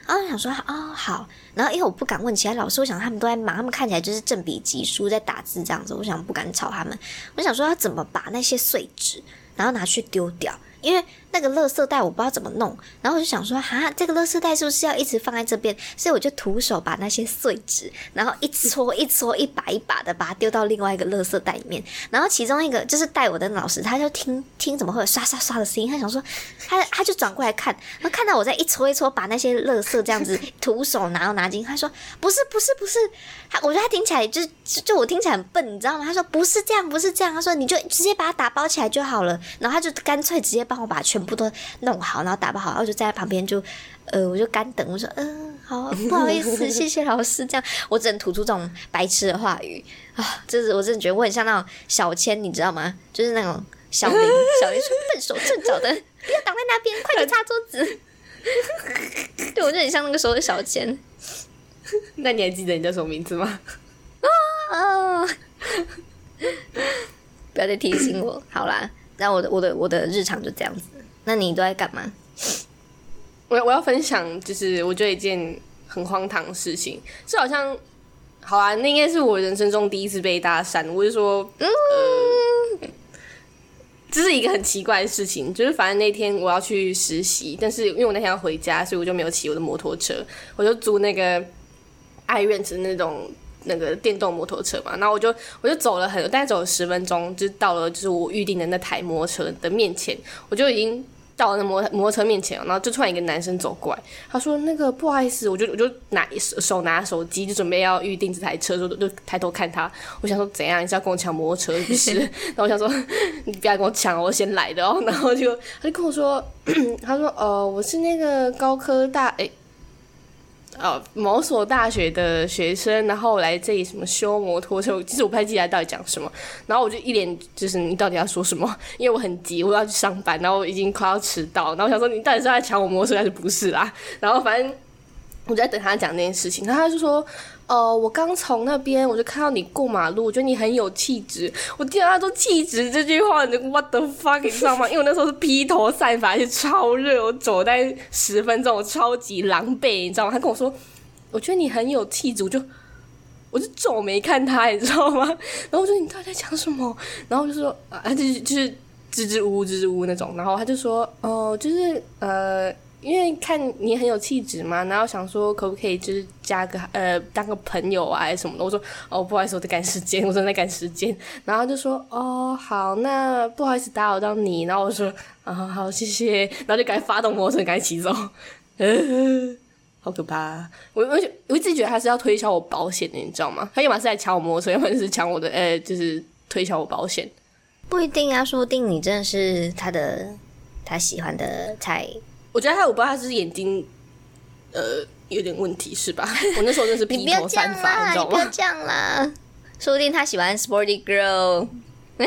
然后想说哦好，然后因为我不敢问其他老师，我想他们都在忙，他们看起来就是正笔疾书在打字这样子，我想不敢吵他们。我想说要怎么把那些碎纸，然后拿去丢掉，因为。那个垃圾袋我不知道怎么弄，然后我就想说，哈，这个垃圾袋是不是要一直放在这边？所以我就徒手把那些碎纸，然后一搓一搓，一把一把的把它丢到另外一个垃圾袋里面。然后其中一个就是带我的老师，他就听听怎么会有刷刷刷的声音，他想说，他他就转过来看，然后看到我在一搓一搓把那些垃圾这样子徒手拿到拿进，他说不是不是不是，他我觉得他听起来就就我听起来很笨，你知道吗？他说不是这样不是这样，他说你就直接把它打包起来就好了。然后他就干脆直接帮我把全。部都弄好，然后打包好，然后就站在旁边就，呃，我就干等。我说，嗯，好，不好意思，谢谢老师。这样我只能吐出这种白痴的话语啊！就是我真的觉得我很像那种小千，你知道吗？就是那种小林，小林说笨手笨脚的，不要挡在那边，快点擦桌子。对，我就很像那个时候的小千。那你还记得你叫什么名字吗？啊！不要再提醒我。好啦，那我的我的我的日常就这样子。那你都在干嘛？我我要分享，就是我觉得一件很荒唐的事情，这好像好啊，那应该是我人生中第一次被搭讪。我就说，嗯，这是一个很奇怪的事情，就是反正那天我要去实习，但是因为我那天要回家，所以我就没有骑我的摩托车，我就租那个爱院子那种那个电动摩托车嘛，然后我就我就走了很，大概走了十分钟，就到了就是我预定的那台摩托车的面前，我就已经。到那摩摩托车面前，然后就突然一个男生走过来，他说：“那个不好意思，我就我就拿手拿手机，就准备要预定这台车，就就抬头看他。我想说怎样？你是要跟我抢摩托车不是？然后我想说你不要跟我抢，我先来的哦。然后就他就跟我说，他说：呃，我是那个高科大诶。”呃，某所大学的学生，然后来这里什么修摩托车，其实我不太记得到底讲什么。然后我就一脸就是你到底要说什么？因为我很急，我要去上班，然后已经快要迟到。然后我想说你到底是在抢我摩托车还是不是啦？然后反正我就在等他讲那件事情。然后他就说。哦，我刚从那边我就看到你过马路，我觉得你很有气质。我听到他说气质这句话，你 what the fuck，你知道吗？因为我那时候是披头散发，而且超热，我走在十分钟，我超级狼狈，你知道吗？他跟我说，我觉得你很有气质，我就我就皱眉看他，你知道吗？然后我说你到底在讲什么？然后就说啊，就是就是支支吾吾支支吾吾那种。然后他就说，哦，就是呃。因为看你很有气质嘛，然后想说可不可以就是加个呃当个朋友啊，什么的。我说哦不好意思，我在赶时间，我正在赶时间。然后就说哦好，那不好意思打扰到你。然后我说啊好谢谢，然后就赶紧发动摩托车赶紧骑走。好可怕！我我我一直觉得他是要推销我保险的，你知道吗？他要么是来抢我摩托车，要么就是抢我的呃就是推销我保险。不一定啊，说不定你真的是他的他喜欢的菜。我觉得他，我不知道他是眼睛，呃，有点问题是吧？我那时候真是披头散发，你知道吗？不要这样啦，说不定他喜欢 sporty girl。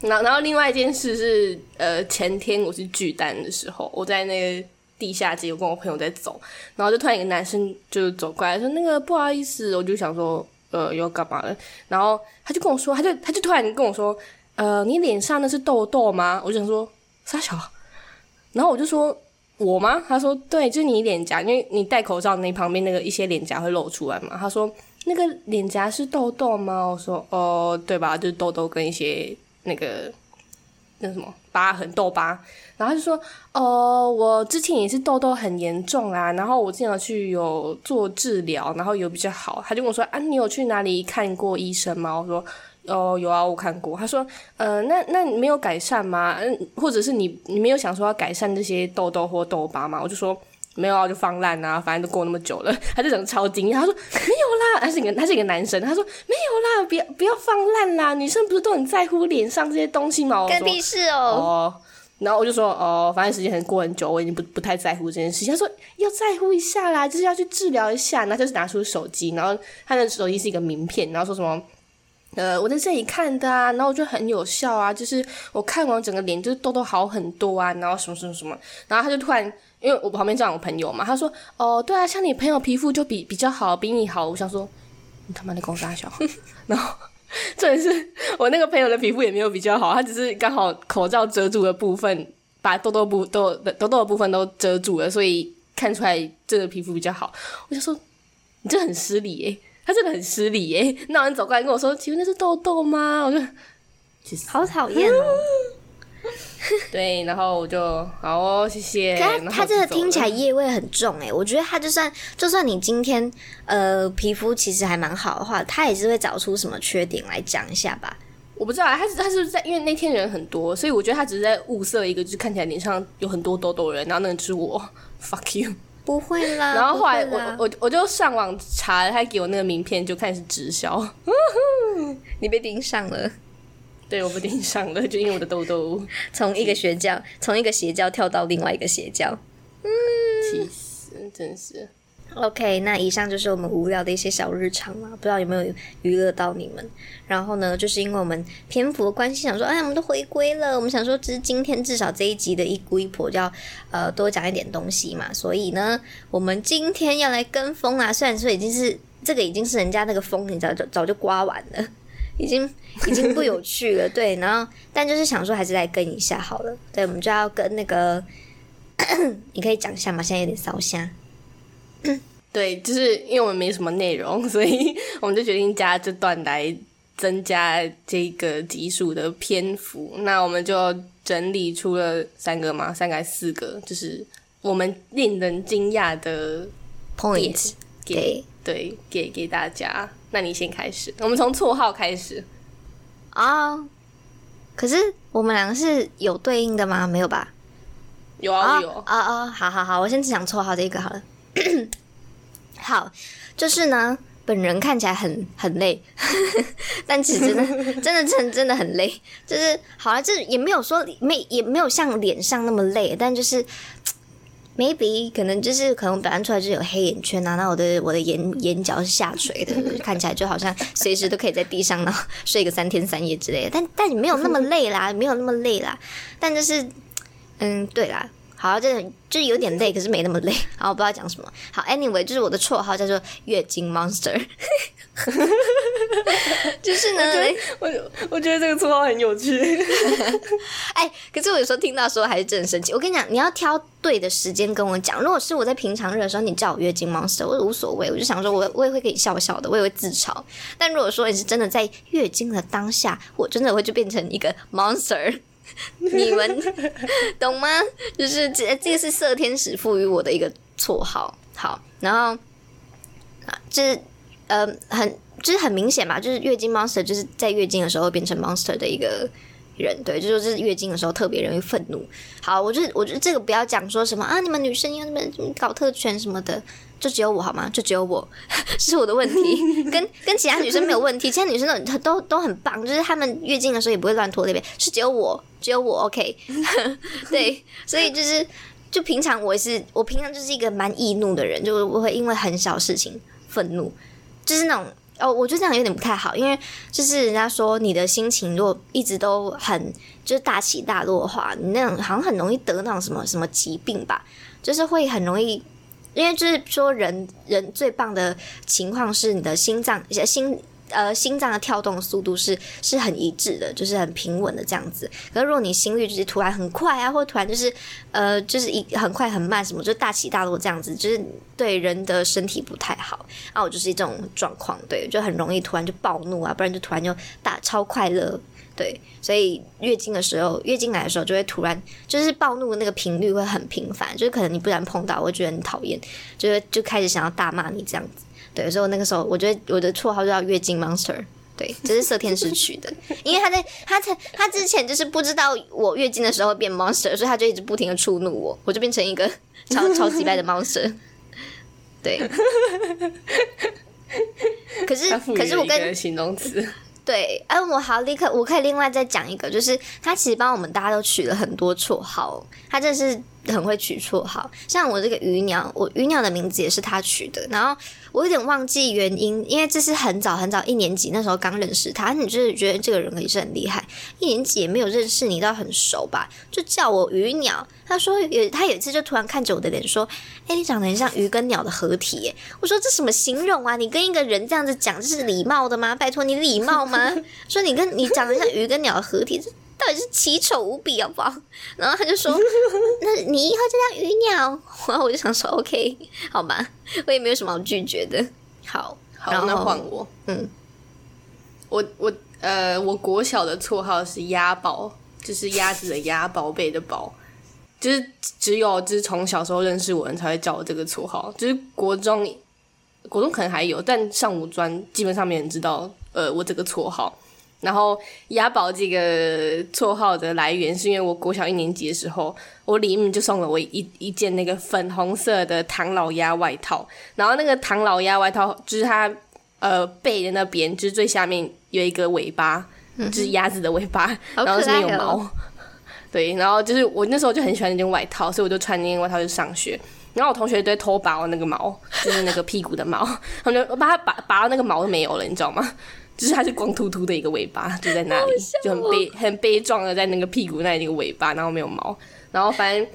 然后，然后另外一件事是，呃，前天我是巨蛋的时候，我在那个地下街，我跟我朋友在走，然后就突然一个男生就走过来，说：“那个不好意思。”我就想说：“呃，要干嘛了？”然后他就跟我说，他就他就突然跟我说：“呃，你脸上那是痘痘吗？”我就想说。傻小，然后我就说我吗？他说对，就是你脸颊，因为你戴口罩，那旁边那个一些脸颊会露出来嘛。他说那个脸颊是痘痘吗？我说哦，对吧？就是痘痘跟一些那个那什么疤痕痘疤。然后他就说哦，我之前也是痘痘很严重啊，然后我经常去有做治疗，然后有比较好。他就跟我说啊，你有去哪里看过医生吗？我说。哦，有啊，我看过。他说，呃，那那你没有改善吗？嗯，或者是你你没有想说要改善这些痘痘或痘疤吗？我就说没有啊，就放烂啊，反正都过那么久了。他就整个超惊讶，他说没有啦，他是一个他是一个男生，他说没有啦，不要不要放烂啦，女生不是都很在乎脸上这些东西吗？干屁事哦。哦，然后我就说哦，反正时间很过很久，我已经不不太在乎这件事情。他说要在乎一下啦，就是要去治疗一下。然后就是拿出手机，然后他的手机是一个名片，然后说什么。呃，我在这里看的啊，然后我就很有效啊，就是我看完整个脸就是痘痘好很多啊，然后什么什么什么，然后他就突然，因为我旁边这样有朋友嘛，他说，哦，对啊，像你朋友皮肤就比比较好，比你好，我想说，你他妈的公大小，然后这也是我那个朋友的皮肤也没有比较好，他只是刚好口罩遮住的部分，把痘痘部痘痘痘的部分都遮住了，所以看出来这个皮肤比较好，我就说，你这很失礼诶。他真的很失礼耶！那人走过来跟我说：“请问那是痘痘吗？”我就其实好讨厌哦。对，然后我就好哦，谢谢。他他这个听起来叶味很重哎，我觉得他就算就算你今天呃皮肤其实还蛮好的话，他也是会找出什么缺点来讲一下吧。我不知道，他是他是在因为那天人很多，所以我觉得他只是在物色一个，就是看起来脸上有很多痘痘的人，然后那个是我。Fuck you。不会啦，然后后来我我我就上网查，他给我那个名片，就看是直销。你被盯上了，对，我被盯上了，就因为我的痘痘，从一个邪教，从一个邪教跳到另外一个邪教。嗯，气死，真是。OK，那以上就是我们无聊的一些小日常了，不知道有没有娱乐到你们。然后呢，就是因为我们篇幅的关系，想说，哎，我们都回归了，我们想说，只是今天至少这一集的一姑一婆就要呃多讲一点东西嘛。所以呢，我们今天要来跟风啊，虽然说已经是这个已经是人家那个风，你早就早就刮完了，已经已经不有趣了。对，然后但就是想说，还是来跟一下好了。对，我们就要跟那个，你可以讲一下吗？现在有点烧香。对，就是因为我们没什么内容，所以 我们就决定加这段来增加这个集数的篇幅。那我们就整理出了三个嘛，三个还是四个，就是我们令人惊讶的 point 给对给给大家。那你先开始，我们从绰号开始啊。可是我们两个是有对应的吗？没有吧？有啊有啊啊！好好好，我先讲绰号这一个好了。好，就是呢，本人看起来很很累，但其实真的 真的真真的很累。就是好了，这也没有说没也没有像脸上那么累，但就是 maybe 可能就是可能表现出来就是有黑眼圈啊，那我的我的眼眼角是下垂的，看起来就好像 随时都可以在地上呢睡个三天三夜之类的。但但你没有那么累啦，没有那么累啦。但就是嗯，对啦。好，这就是有点累，可是没那么累。好，我不知道讲什么。好，anyway，就是我的绰号叫做月经 monster。就是呢，我我觉得这个绰号很有趣。哎，可是我有时候听到说还是真的生气。我跟你讲，你要挑对的时间跟我讲。如果是我在平常日的时候，你叫我月经 monster，我无所谓。我就想说，我我也会给你笑笑的，我也会自嘲。但如果说你是真的在月经的当下，我真的会就变成一个 monster。你们 懂吗？就是这这个是色天使赋予我的一个绰号。好，然后啊，就是呃，很就是很明显嘛，就是月经 monster，就是在月经的时候变成 monster 的一个人。对，就说是月经的时候特别容易愤怒。好，我就我觉得这个不要讲说什么啊，你们女生要那么搞特权什么的。就只有我好吗？就只有我 是我的问题，跟跟其他女生没有问题，其他女生都都都很棒，就是她们月经的时候也不会乱拖那边，是只有我，只有我 OK，对，所以就是就平常我是我平常就是一个蛮易怒的人，就是我会因为很小事情愤怒，就是那种哦，我觉得这样有点不太好，因为就是人家说你的心情如果一直都很就是大起大落的话，你那种好像很容易得那种什么什么疾病吧，就是会很容易。因为就是说，人人最棒的情况是你的心脏心呃心脏的跳动速度是是很一致的，就是很平稳的这样子。可是如果你心率就是突然很快啊，或突然就是呃就是一很快很慢什么，就大起大落这样子，就是对人的身体不太好。啊，我就是这种状况，对，就很容易突然就暴怒啊，不然就突然就大超快乐。对，所以月经的时候，月经来的时候就会突然就是暴怒的那个频率会很频繁，就是可能你不然碰到，我觉得很讨厌，就是就开始想要大骂你这样子。对，所以我那个时候，我觉得我的绰号就叫月经 monster。对，这是色天使取的，因为他在他在他之前就是不知道我月经的时候变 monster，所以他就一直不停的触怒我，我就变成一个 超超级白的 monster。对，可是可是我跟形容词。对，哎，我好立刻，我可以另外再讲一个，就是他其实帮我们大家都取了很多绰号，他真是很会取绰号。像我这个鱼鸟，我鱼鸟的名字也是他取的，然后我有点忘记原因，因为这是很早很早一年级那时候刚认识他，你就是觉得这个人也是很厉害，一年级也没有认识你到很熟吧，就叫我鱼鸟。他说有他有一次就突然看着我的脸说：“哎，你长得很像鱼跟鸟的合体。”我说：“这什么形容啊？你跟一个人这样子讲，这是礼貌的吗？拜托你礼貌吗？”说你跟你长得像鱼跟鸟的合体，到底是奇丑无比好不好？然后他就说：“ 那你以后就叫鱼鸟。”然后我就想说：“OK，好吧，我也没有什么好拒绝的。”好，好，那换我。嗯，我我呃，我国小的绰号是鸭宝，就是鸭子的鸭，宝贝的宝。就是只有就是从小时候认识我人才会叫我这个绰号，就是国中国中可能还有，但上五专基本上没人知道呃我这个绰号。然后雅宝这个绰号的来源是因为我国小一年级的时候，我李敏就送了我一一件那个粉红色的唐老鸭外套，然后那个唐老鸭外套就是它呃背的那边就是最下面有一个尾巴，就是鸭子的尾巴，然后上面有毛。对，然后就是我那时候就很喜欢那件外套，所以我就穿那件外套去上学。然后我同学在偷拔我那个毛，就是那个屁股的毛，他们就把它拔拔到那个毛都没有了，你知道吗？就是它是光秃秃的一个尾巴，就在那里，就很悲很悲壮的在那个屁股那里一个尾巴，然后没有毛。然后反正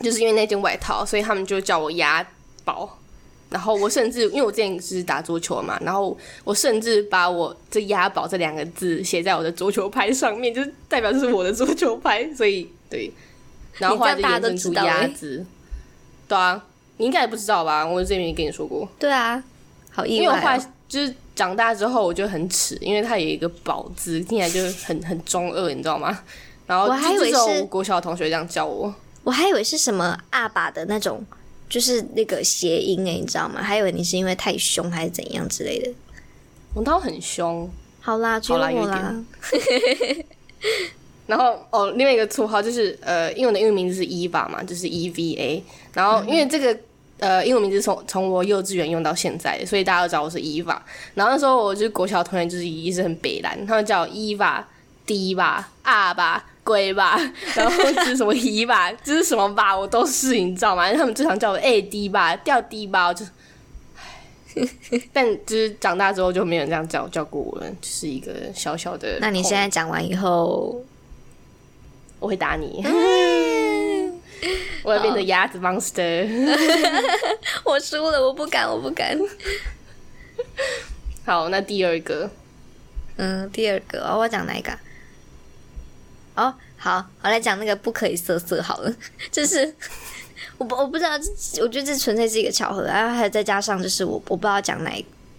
就是因为那件外套，所以他们就叫我鸭宝。然后我甚至因为我之前是打桌球嘛，然后我甚至把我这“鸭宝”这两个字写在我的桌球拍上面，就是代表这是我的桌球拍。所以对，然后后来就衍生出鸭子。对啊，你应该也不知道吧？我这边也跟你说过。对啊，好意外。因为我后来就是长大之后，我就很耻，因为它有一个“宝”字，听起来就很很中二，你知道吗？然后我还以为是国小同学这样叫我，我还以为是什么阿爸的那种，就是那个谐音哎，你知道吗？还以为你是因为太凶还是怎样之类的。我倒很凶，好啦，好啦，有点。然后哦，另外一个绰号就是呃，英文的英文名字是 Eva 嘛，就是 E V A。然后因为这个呃英文名字从从我幼稚园用到现在，所以大家都知道我是伊娃。然后那时候我就是国小同学，就是一直很北蓝，他们叫我 Eva、D 吧、R 吧、龟吧，然后是什么伊吧，就是什么吧，我都是，你知道吗？他们最常叫我 A D 吧，掉 D 吧，就，但就是长大之后就没有人这样叫叫过我了，就是一个小小的。那你现在讲完以后。我会打你，我要变成鸭子 monster。我输了，我不敢，我不敢。好，那第二个，嗯，第二个，我讲哪一个？哦，好，我来讲那个不可以色色好了。就是我不我不知道，我觉得这纯粹是一个巧合，然后还再加上就是我我不知道讲哪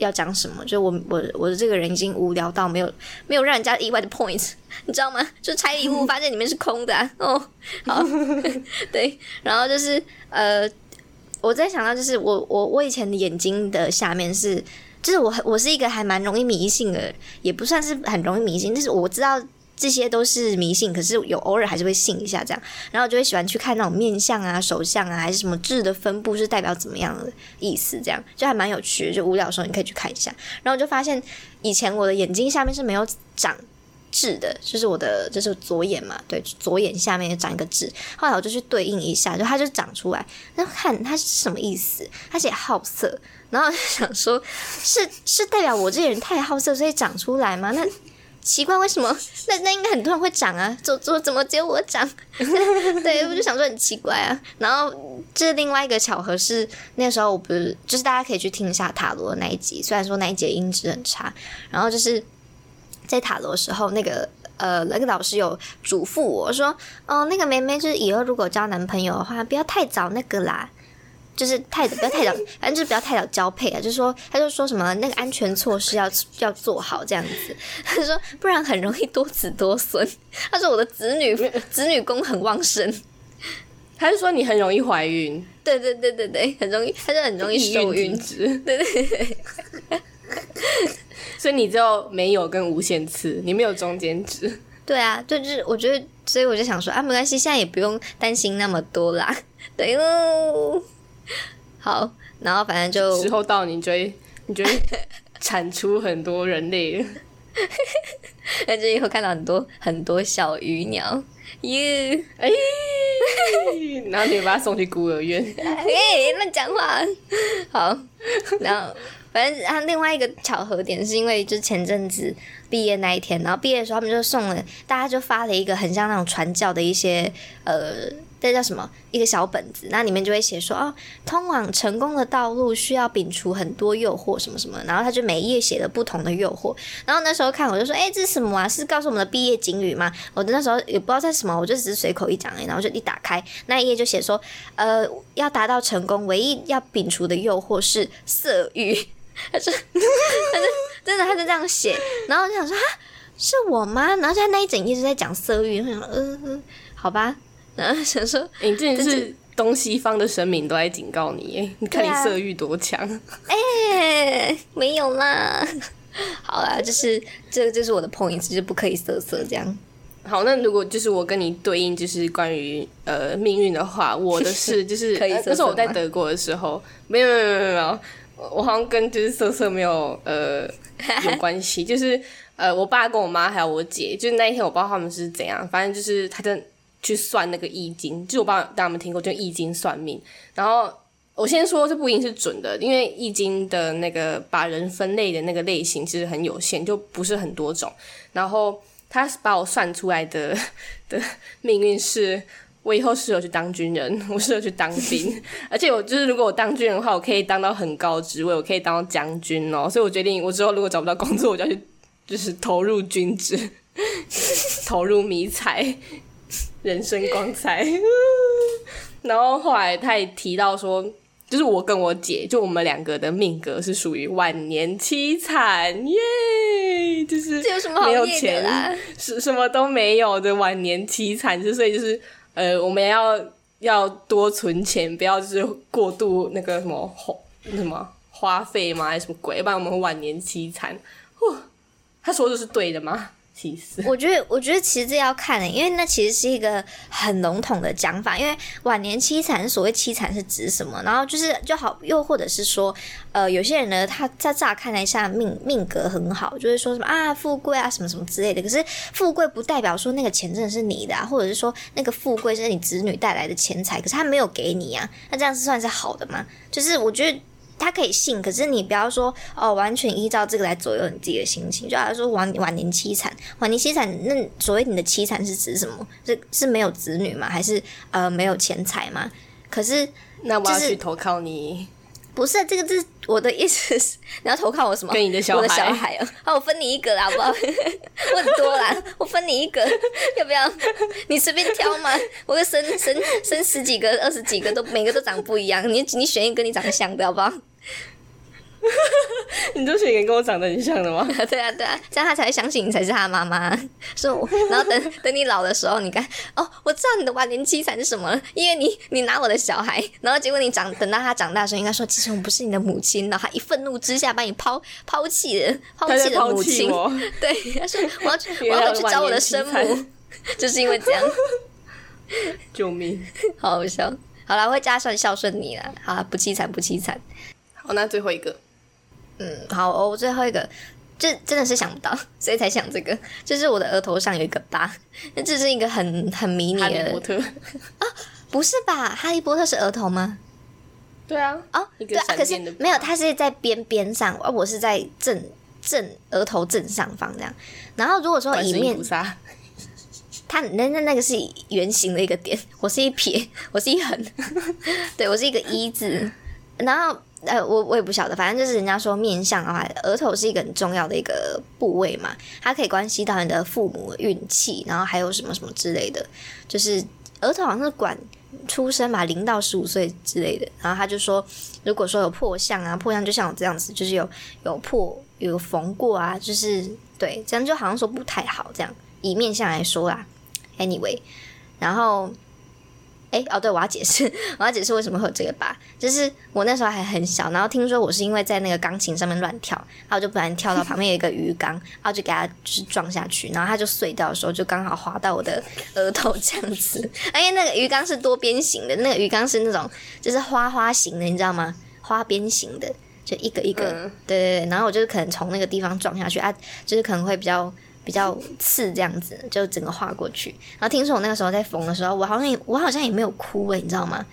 要讲什么，就我我我的这个人已经无聊到没有没有让人家意外的 point。你知道吗？就拆礼物，发现里面是空的哦。好，对，然后就是呃，我在想到就是我我我以前的眼睛的下面是，就是我我是一个还蛮容易迷信的，也不算是很容易迷信，但是我知道这些都是迷信，可是有偶尔还是会信一下这样，然后就会喜欢去看那种面相啊、手相啊，还是什么痣的分布是代表怎么样的意思，这样就还蛮有趣。就无聊的时候你可以去看一下，然后我就发现以前我的眼睛下面是没有长。痣的，就是我的，就是左眼嘛，对，左眼下面也长一个痣。后来我就去对应一下，就它就长出来，那看它是什么意思？它写好色，然后想说，是是代表我这个人太好色，所以长出来吗？那奇怪，为什么？那那应该很多人会长啊，怎怎怎么只有我长？对，我就想说很奇怪啊。然后这另外一个巧合是，那时候我不是，就是大家可以去听一下塔罗那一集，虽然说那一集音质很差，然后就是。在塔罗时候，那个呃，那个老师有嘱咐我说：“哦，那个妹妹就是以后如果交男朋友的话，不要太早那个啦，就是太不要太早，反正就是不要太早交配啊。”就是说，他就说什么那个安全措施要要做好这样子。他说不然很容易多子多孙。他说我的子女子女宫很旺盛。他是说你很容易怀孕？对对对对对，很容易，他就很容易受孕值。对对对。所以你就没有跟无限次，你没有中间值。对啊，就是我觉得，所以我就想说啊，没关系，现在也不用担心那么多啦。对哦，好，然后反正就时候到，你就会你就会产出很多人类，那就以后看到很多很多小鱼鸟，耶，哎，然后你把它送去孤儿院，哎，乱讲话，好，然后。反正他另外一个巧合点是因为就是前阵子毕业那一天，然后毕业的时候他们就送了大家就发了一个很像那种传教的一些呃，这叫什么一个小本子，那里面就会写说哦，通往成功的道路需要摒除很多诱惑什么什么，然后他就每一页写了不同的诱惑，然后那时候看我就说哎这是什么啊？是告诉我们的毕业警语吗？我那时候也不知道在什么，我就只是随口一讲哎，然后就一打开那一页就写说呃要达到成功，唯一要摒除的诱惑是色欲。他是，他就真的，他就这样写，然后我就想说啊，是我吗？然后他那一整页是在讲色欲，我想呃，好吧，然后想说，你这是东西方的神明都在警告你，你看你色欲多强，哎，没有啦，好啦，就是这个就是我的 point，就是不可以色色这样。好，那如果就是我跟你对应，就是关于呃命运的话，我的事 就是那是我在德国的时候，没有没有没有没有。我好像跟就是色色没有呃有 关系，就是呃我爸跟我妈还有我姐，就是那一天我不知道他们是怎样，反正就是他在去算那个易经，就我不知道大家有没有听过，就易经算命。然后我先说这不一定是准的，因为易经的那个把人分类的那个类型其实很有限，就不是很多种。然后他把我算出来的 的命运是。我以后适合去当军人，我适合去当兵，而且我就是如果我当军人的话，我可以当到很高职位，我可以当到将军哦。所以我决定，我之后如果找不到工作，我就要去，就是投入军职，投入迷彩，人生光彩。然后后来他也提到说，就是我跟我姐，就我们两个的命格是属于晚年凄惨耶，就是没有钱，是什么都没有的晚年凄惨，就所以就是。呃，我们要要多存钱，不要就是过度那个什么花什么花费吗？还是什么鬼？不然我们晚年凄惨。哦，他说的是对的吗？其实，我觉得，我觉得其实这要看的，因为那其实是一个很笼统的讲法。因为晚年凄惨，所谓凄惨是指什么？然后就是就好，又或者是说，呃，有些人呢，他在乍看来下命命格很好，就是说什么啊富贵啊什么什么之类的。可是富贵不代表说那个钱真的是你的，或者是说那个富贵是你子女带来的钱财，可是他没有给你啊，那这样是算是好的吗？就是我觉得。他可以信，可是你不要说哦，完全依照这个来左右你自己的心情。就好像说晚晚年凄惨，晚年凄惨，那所谓你的凄惨是指什么？是是没有子女吗？还是呃没有钱财吗？可是那我要去投靠你。不是这个，是我的意思是 你要投靠我什么？跟你的小孩，我的小孩啊，好，我分你一个啦，好不好？我很多啦，我分你一个，要不要？你随便挑嘛，我会生生生十几个、二十几个，都每个都长不一样，你你选一个你长得像的，好不好？你就选一个跟我长得很像的吗？对啊，对啊，这样他才会相信你才是他妈妈。说，然后等等你老的时候，你看，哦，我知道你的晚年凄惨是什么了，因为你你拿我的小孩，然后结果你长等到他长大的时候，应该说，其实我不是你的母亲，然后他一愤怒之下把你抛抛弃了，抛弃了母亲。对，他说我要去我要去找我的生母，就是因为这样。救命！好好笑。好了，会加上孝顺你了。好，不凄惨，不凄惨。好，那最后一个。嗯，好哦，最后一个，这真的是想不到，所以才想这个。就是我的额头上有一个疤，那这是一个很很迷你的。哈利波特啊，不是吧？哈利波特是额头吗？对啊。哦，对啊，可是没有，它是在边边上，而我是在正正额头正上方这样。然后如果说一面，它那那那个是圆形的一个点，我是一撇，我是一横，对我是一个一字，然后。呃，我我也不晓得，反正就是人家说面相的话，额头是一个很重要的一个部位嘛，它可以关系到你的父母运气，然后还有什么什么之类的，就是额头好像是管出生嘛，零到十五岁之类的。然后他就说，如果说有破相啊，破相就像我这样子，就是有有破有缝过啊，就是对，这样就好像说不太好，这样以面相来说啦。Anyway，然后。哎哦，对，我要解释，我要解释为什么会有这个疤，就是我那时候还很小，然后听说我是因为在那个钢琴上面乱跳，然后就不然跳到旁边有一个鱼缸，然后就给它就是撞下去，然后它就碎掉的时候就刚好划到我的额头这样子，因为那个鱼缸是多边形的，那个鱼缸是那种就是花花形的，你知道吗？花边形的，就一个一个，对对对，然后我就是可能从那个地方撞下去啊，就是可能会比较。比较刺这样子，就整个划过去。然后听说我那个时候在缝的时候，我好像也我好像也没有哭诶，你知道吗？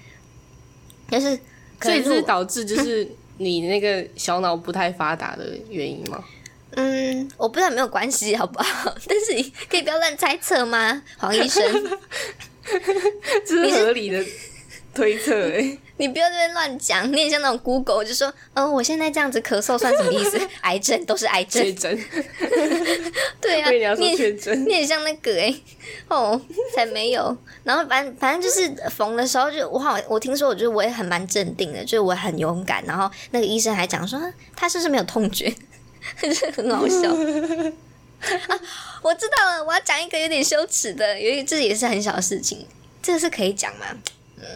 就是所以是导致就是你那个小脑不太发达的原因吗？嗯，我不知道没有关系好不好？但是你可以不要乱猜测吗，黄医生？这是合理的。推测哎，你不要在那乱讲，你也像那种 Google 就说，嗯，我现在这样子咳嗽算什么意思？癌症都是癌症。确诊。对啊，你要说确诊，你也像那个哎，哦，才没有。然后反正反正就是缝的时候，就我好，我听说，我觉得我也很蛮镇定的，就是我很勇敢。然后那个医生还讲说，他是不是没有痛觉？是很好笑。啊，我知道了，我要讲一个有点羞耻的，因为这也是很小的事情，这个是可以讲吗？嗯。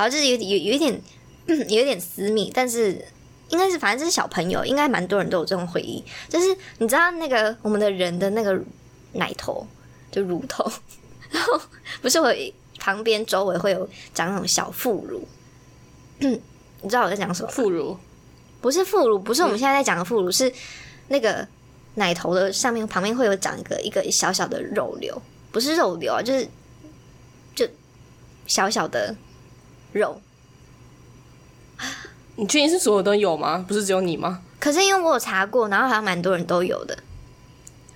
好，就是有有有一点，有一点私密，但是应该是反正就是小朋友，应该蛮多人都有这种回忆。就是你知道那个我们的人的那个奶头，就乳头，然后不是我旁边周围会有长那种小副乳，你知道我在讲什么？副乳不是副乳，不是我们现在在讲的副乳，是那个奶头的上面旁边会有长一个一个小小的肉瘤，不是肉瘤啊，就是就。小小的肉。你确定是所有都有吗？不是只有你吗？可是因为我有查过，然后好像蛮多人都有的。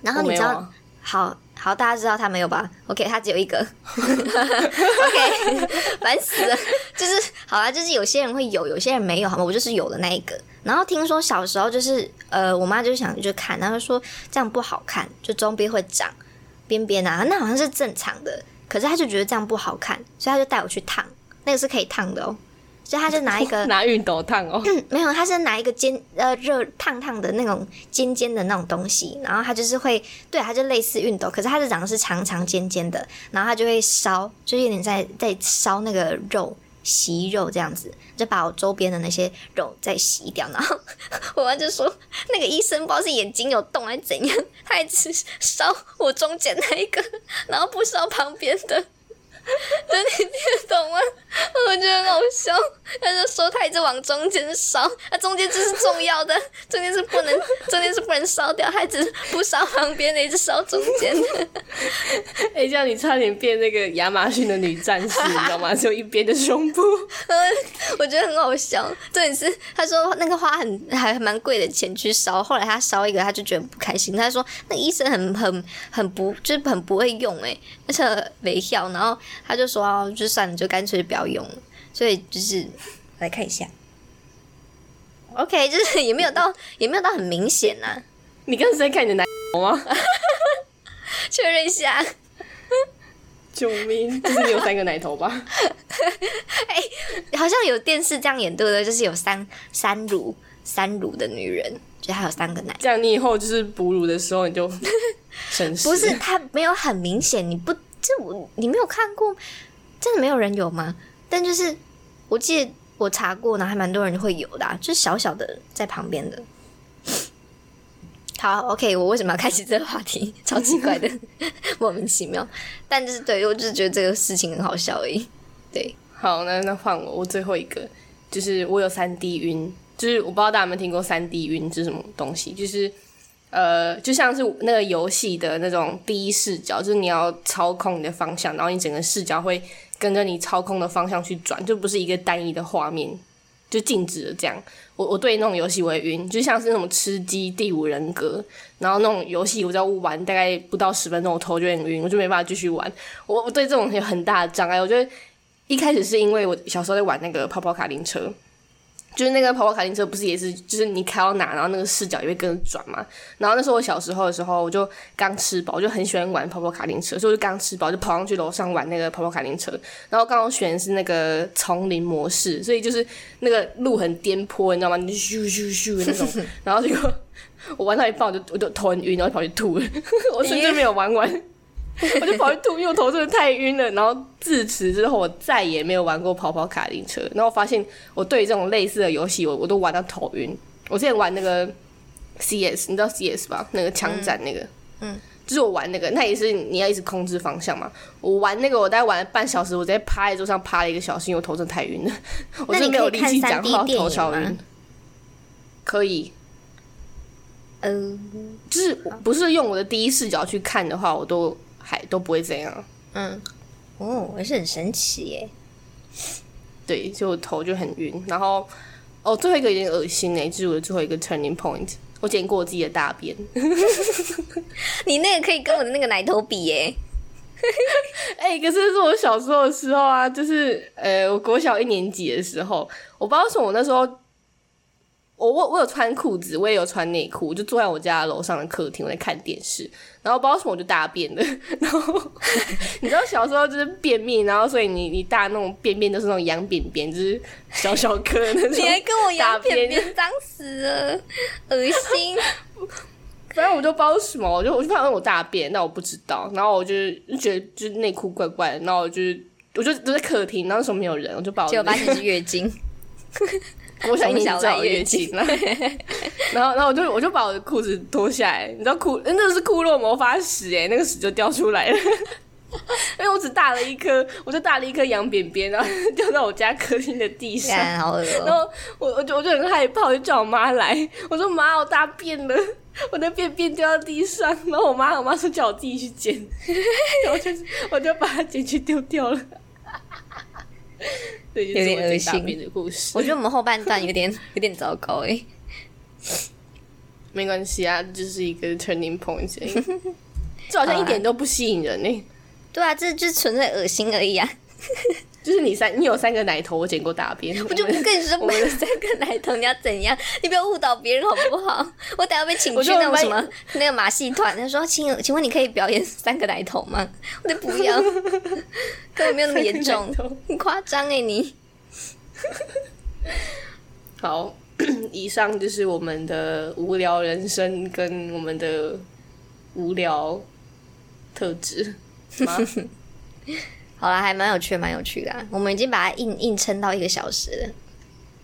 然后你知道，好好大家知道他没有吧？OK，他只有一个。OK，烦死了。就是好啦，就是有些人会有，有些人没有，好吗？我就是有的那一个。然后听说小时候就是呃，我妈就想去看，然后说这样不好看，就中边会长边边啊，那好像是正常的。可是他就觉得这样不好看，所以他就带我去烫，那个是可以烫的哦。所以他就拿 一个拿熨斗烫哦，没有，他是拿一个尖呃热烫烫的那种尖尖的那种东西，然后他就是会对，他就类似熨斗，可是它是长的是长长尖尖的，然后他就会烧，就有点在在烧那个肉洗肉这样子，就把我周边的那些肉再洗掉，然后 我妈就说那个医生不知道是眼睛有洞还是怎样，他一直烧我中间那一个，然后不烧旁边的。这你听得懂吗？我觉得很好笑。他就说他一直往中间烧，那中间就是重要的，中间是不能，中间是不能烧掉，他只是不烧旁边的，一直烧中间的。哎，这样你差点变那个亚马逊的女战士，你知道吗？只有一边的胸部。我觉得很好笑。重点是他说那个花很还蛮贵的钱去烧，后来他烧一个他就觉得不开心。他说那医生很很很不就是很不会用哎，而且没笑，然后。他就说：“就算了，就干脆不要用了。”所以就是来看一下，OK，就是也没有到，也没有到很明显呐。你刚才在看你的奶吗？确认一下。救命！就是你有三个奶头吧？哎，好像有电视这样演对不对？就是有三三乳三乳的女人，就还有三个奶。这样你以后就是哺乳的时候你就省事。不是，它没有很明显，你不。这我你没有看过，真的没有人有吗？但就是我记得我查过呢，还蛮多人会有的，就是小小的在旁边的。好，OK，我为什么要开启这个话题？超奇怪的，莫名其妙。但就是对我就是觉得这个事情很好笑而已。对，好，那那换我，我最后一个就是我有三 D 晕，就是我不知道大家有没有听过三 D 晕是什么东西，就是。呃，就像是那个游戏的那种第一视角，就是你要操控你的方向，然后你整个视角会跟着你操控的方向去转，就不是一个单一的画面，就静止的这样。我我对那种游戏我也晕，就像是那种吃鸡、第五人格，然后那种游戏我只要玩大概不到十分钟，我头就很晕，我就没办法继续玩。我我对这种有很大的障碍。我觉得一开始是因为我小时候在玩那个泡泡卡丁车。就是那个跑跑卡丁车，不是也是，就是你开到哪，然后那个视角也会跟着转嘛。然后那时候我小时候的时候，我就刚吃饱，我就很喜欢玩跑跑卡丁车，所以我就刚吃饱就跑上去楼上玩那个跑跑卡丁车。然后刚好选的是那个丛林模式，所以就是那个路很颠簸，你知道吗？你咻咻咻那种。然后结果 我玩到一半，我就我就头很晕，然后跑去吐了。我甚至没有玩完。我就跑去吐，因为我头真的太晕了。然后自此之后，我再也没有玩过跑跑卡丁车。然后我发现，我对这种类似的游戏，我我都玩到头晕。我之前玩那个 CS，你知道 CS 吧？那个枪战那个，嗯，就是我玩那个，那也是你要一直控制方向嘛。我玩那个，我大概玩了半小时，我直接趴在桌上趴了一个小时，因为我头真的太晕了。我真的没有力气讲话，头超晕。可以，嗯，就是不是用我的第一视角去看的话，我都。还都不会这样，嗯，哦，也是很神奇耶。对，就头就很晕，然后哦，最后一个有点恶心哎，就是我的最后一个 turning point，我剪过我自己的大便。你那个可以跟我的那个奶头比耶？哎，可是是我小时候的时候啊，就是呃，我国小一年级的时候，我不知道什么，我那时候。我我我有穿裤子，我也有穿内裤，我就坐在我家楼上的客厅，我在看电视，然后不知道什么我就大便了，然后你知道小时候就是便秘，然后所以你你大那种便便都是那种羊便便，就是小小颗那种。你还跟我羊便便脏死了，恶心。反正我就不知道什么，我就我就发现我大便，那我不知道，然后我就觉得就是内裤怪怪的，然后我就我就都在客厅，然后那时候没有人，我就把我结果发现是月经。我想你找月经了，然后，然后我就我就把我的裤子脱下来，你知道裤，那是库洛魔法屎哎，那个屎就掉出来了，因为我只大了一颗，我就大了一颗羊便便，然后掉到我家客厅的地上，然后我我就我就很害怕，我就叫我妈来，我说妈，我大便了，我的便便掉到地上，然后我妈我妈说叫我自己去捡，然后就我就把它捡去丢掉了。对，有点恶心的故事。我觉得我们后半段有点 有点糟糕哎。没关系啊，就是一个 turning point，这好像一点都不吸引人呢。对啊，这就是纯粹恶心而已啊。就是你三，你有三个奶头，我剪过大便。我就不跟你说，我有 三个奶头，你要怎样？你不要误导别人好不好？我等下被请去那种什么那个马戏团，他说，请请问你可以表演三个奶头吗？我就不要，根本没有那么严重，很夸张哎你。好，以上就是我们的无聊人生跟我们的无聊特质吗？好了，还蛮有趣，蛮有趣的。我们已经把它硬硬撑到一个小时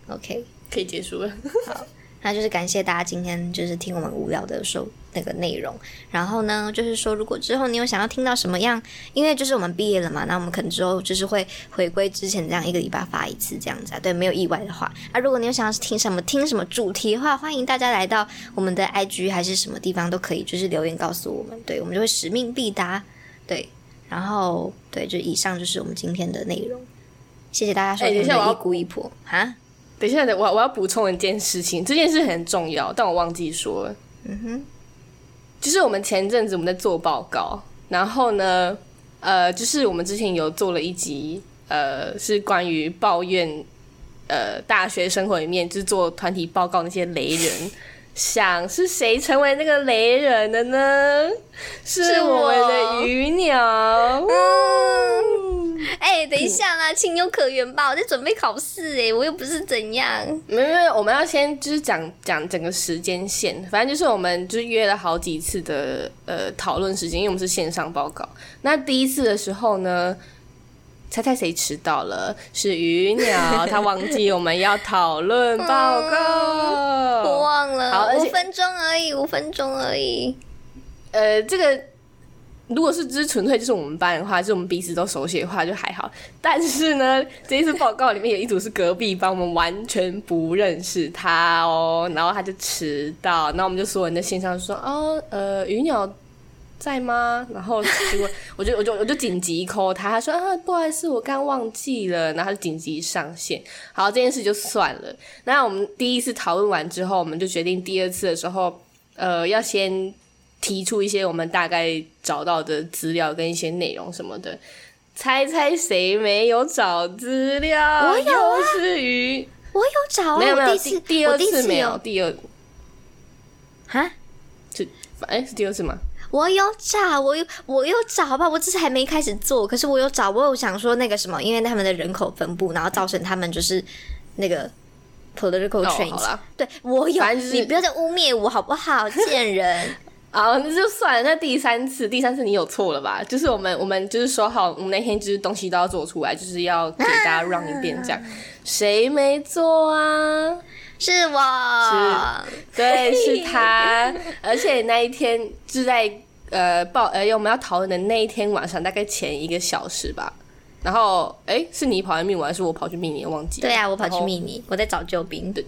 了，OK，可以结束了。好，那就是感谢大家今天就是听我们无聊的说那个内容。然后呢，就是说如果之后你有想要听到什么样，因为就是我们毕业了嘛，那我们可能之后就是会回归之前这样一个礼拜发一次这样子啊。对，没有意外的话，啊，如果你有想要听什么听什么主题的话，欢迎大家来到我们的 IG 还是什么地方都可以，就是留言告诉我们，对我们就会使命必达，对。然后，对，就以上就是我们今天的内容。谢谢大家收听。等一下，我要补一补啊！等一下，我我要补充一件事情，这件事很重要，但我忘记说了。嗯哼，就是我们前阵子我们在做报告，然后呢，呃，就是我们之前有做了一集，呃，是关于抱怨，呃，大学生活里面就是做团体报告那些雷人。想是谁成为那个雷人的呢？是我们的鱼鸟。哎，等一下啦，情有可原吧？我在准备考试哎，我又不是怎样。没没有，我们要先就是讲讲整个时间线。反正就是我们就是约了好几次的呃讨论时间，因为我们是线上报告。那第一次的时候呢？猜猜谁迟到了？是鱼鸟，他忘记我们要讨论报告，我 忘了，好五分钟而已，五分钟而已。呃，这个如果是只是纯粹就是我们班的话，就是我们彼此都熟悉的话就还好。但是呢，这一次报告里面有一组是隔壁班，我们完全不认识他哦，然后他就迟到，那我们就所有人在线上说，哦，呃，鱼鸟。在吗？然后结果我就我就我就紧急 call 他，他说啊不好意思，我刚忘记了，然后就紧急上线。好，这件事就算了。那我们第一次讨论完之后，我们就决定第二次的时候，呃，要先提出一些我们大概找到的资料跟一些内容什么的。猜猜谁没有找资料？我有啊，是鱼，我有找啊，没有没有，第第二次没有，第二，哈，是哎是第二次吗？我有找，我有我有找吧，我只是还没开始做。可是我有找，我有想说那个什么，因为他们的人口分布，然后造成他们就是那个 political change。对，我有，你不要再污蔑我好不好？贱人！啊，那就算了。那第三次，第三次你有错了吧？就是我们，我们就是说好，我们那天就是东西都要做出来，就是要给大家让一遍，这样。谁没做啊？是我，对，是他，而且那一天就在呃报，呃，我们要讨论的那一天晚上，大概前一个小时吧。然后，哎，是你跑去密我，还是我跑去密你？忘记。对啊，我跑去密你，我在找救兵。对，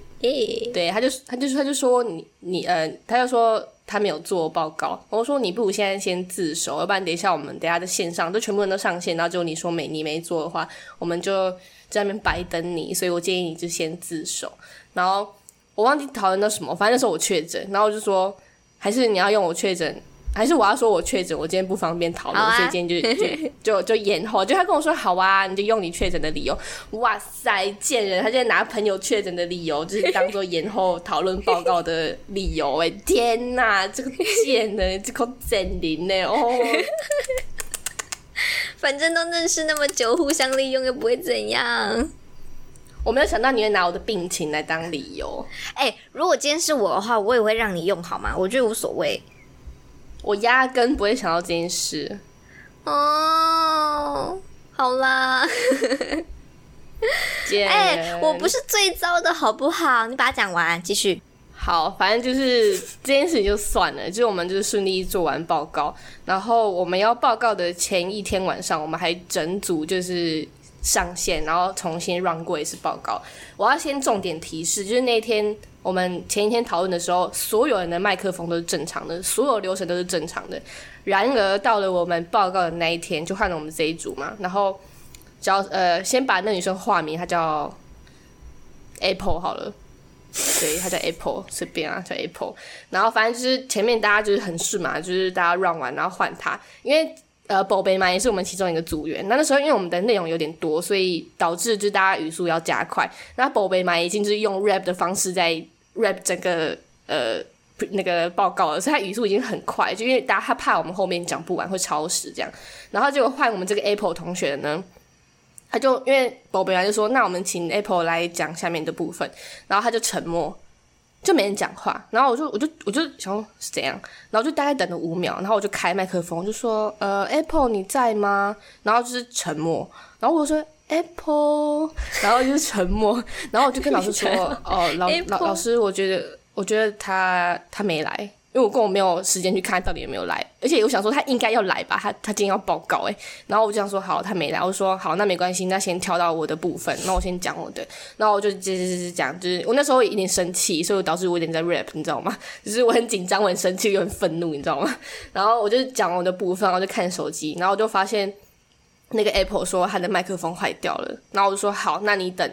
对，他就他就他就说你你呃，他就说他没有做报告。我说你不如现在先自首，要不然等一下我们等下在线上，就全部人都上线，然后就你说没你没做的话，我们就在那边白等你。所以我建议你就先自首。然后我忘记讨论到什么，反正那时候我确诊，然后我就说，还是你要用我确诊，还是我要说我确诊，我今天不方便讨论，所以今天就就就就延后。就他跟我说好啊，你就用你确诊的理由。哇塞，贱人！他现在拿朋友确诊的理由，就是当做延后讨论报告的理由。哎，天哪，这个贱人，这个贱人呢？哦，反正都认识那么久，互相利用又不会怎样。我没有想到你会拿我的病情来当理由。哎，如果今天是我的话，我也会让你用好吗？我觉得无所谓。我压根不会想到这件事。哦，好啦。哎，我不是最糟的，好不好？你把它讲完，继续。好，反正就是这件事情就算了，就是我们就是顺利做完报告，然后我们要报告的前一天晚上，我们还整组就是。上线，然后重新 run 过一次报告。我要先重点提示，就是那天我们前一天讨论的时候，所有人的麦克风都是正常的，所有流程都是正常的。然而到了我们报告的那一天，就换了我们这一组嘛，然后叫呃，先把那女生化名，她叫 Apple 好了。对，她叫 Apple，随便啊，叫 Apple。然后反正就是前面大家就是很顺嘛，就是大家 run 完然后换她，因为呃，宝贝嘛也是我们其中一个组员。那那时候因为我们的内容有点多，所以导致就大家语速要加快。那宝贝嘛已经就是用 rap 的方式在 rap 整个呃那个报告了，所以他语速已经很快，就因为大家他怕我们后面讲不完会超时这样。然后结果换我们这个 Apple 同学呢。他就因为宝贝来就说，那我们请 Apple 来讲下面的部分，然后他就沉默，就没人讲话。然后我就我就我就想是怎样，然后就大概等了五秒，然后我就开麦克风，就说呃 Apple 你在吗？然后就是沉默。然后我说 Apple，然后就是沉默。然后我就跟老师说 哦老老老师，我觉得我觉得他他没来。因为我根本没有时间去看到底有没有来，而且我想说他应该要来吧，他他今天要报告诶，然后我就想说好，他没来，我说好，那没关系，那先跳到我的部分，那我先讲我的，然后我就接接接讲，就是我那时候有点生气，所以导致我有点在 rap，你知道吗？就是我很紧张，我很生气，又很愤怒，你知道吗？然后我就讲我的部分，我就看手机，然后我就发现那个 Apple 说他的麦克风坏掉了，然后我就说好，那你等，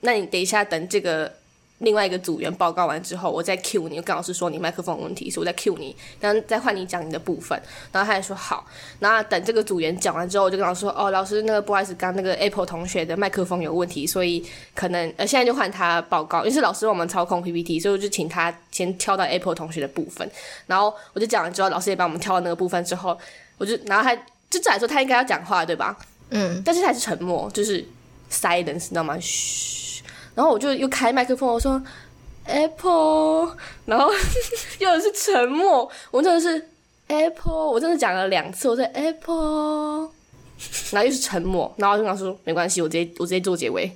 那你等一下等这个。另外一个组员报告完之后，我再 Q 你，跟老师说你麦克风有问题，所以我再 Q 你，然后再换你讲你的部分。然后他还说好，然后等这个组员讲完之后，我就跟老师说，哦，老师那个不好意思，刚那个 Apple 同学的麦克风有问题，所以可能呃现在就换他报告，因为是老师我们操控 PPT，所以我就请他先跳到 Apple 同学的部分。然后我就讲完之后，老师也帮我们跳到那个部分之后，我就然后他就这来说他应该要讲话对吧？嗯，但是他还是沉默，就是 silence，你知道吗？嘘。然后我就又开麦克风，我说 Apple，然后 又是沉默。我真的是 Apple，我真的讲了两次，我说 Apple，然后又是沉默。然后就跟老师说没关系，我直接我直接做结尾。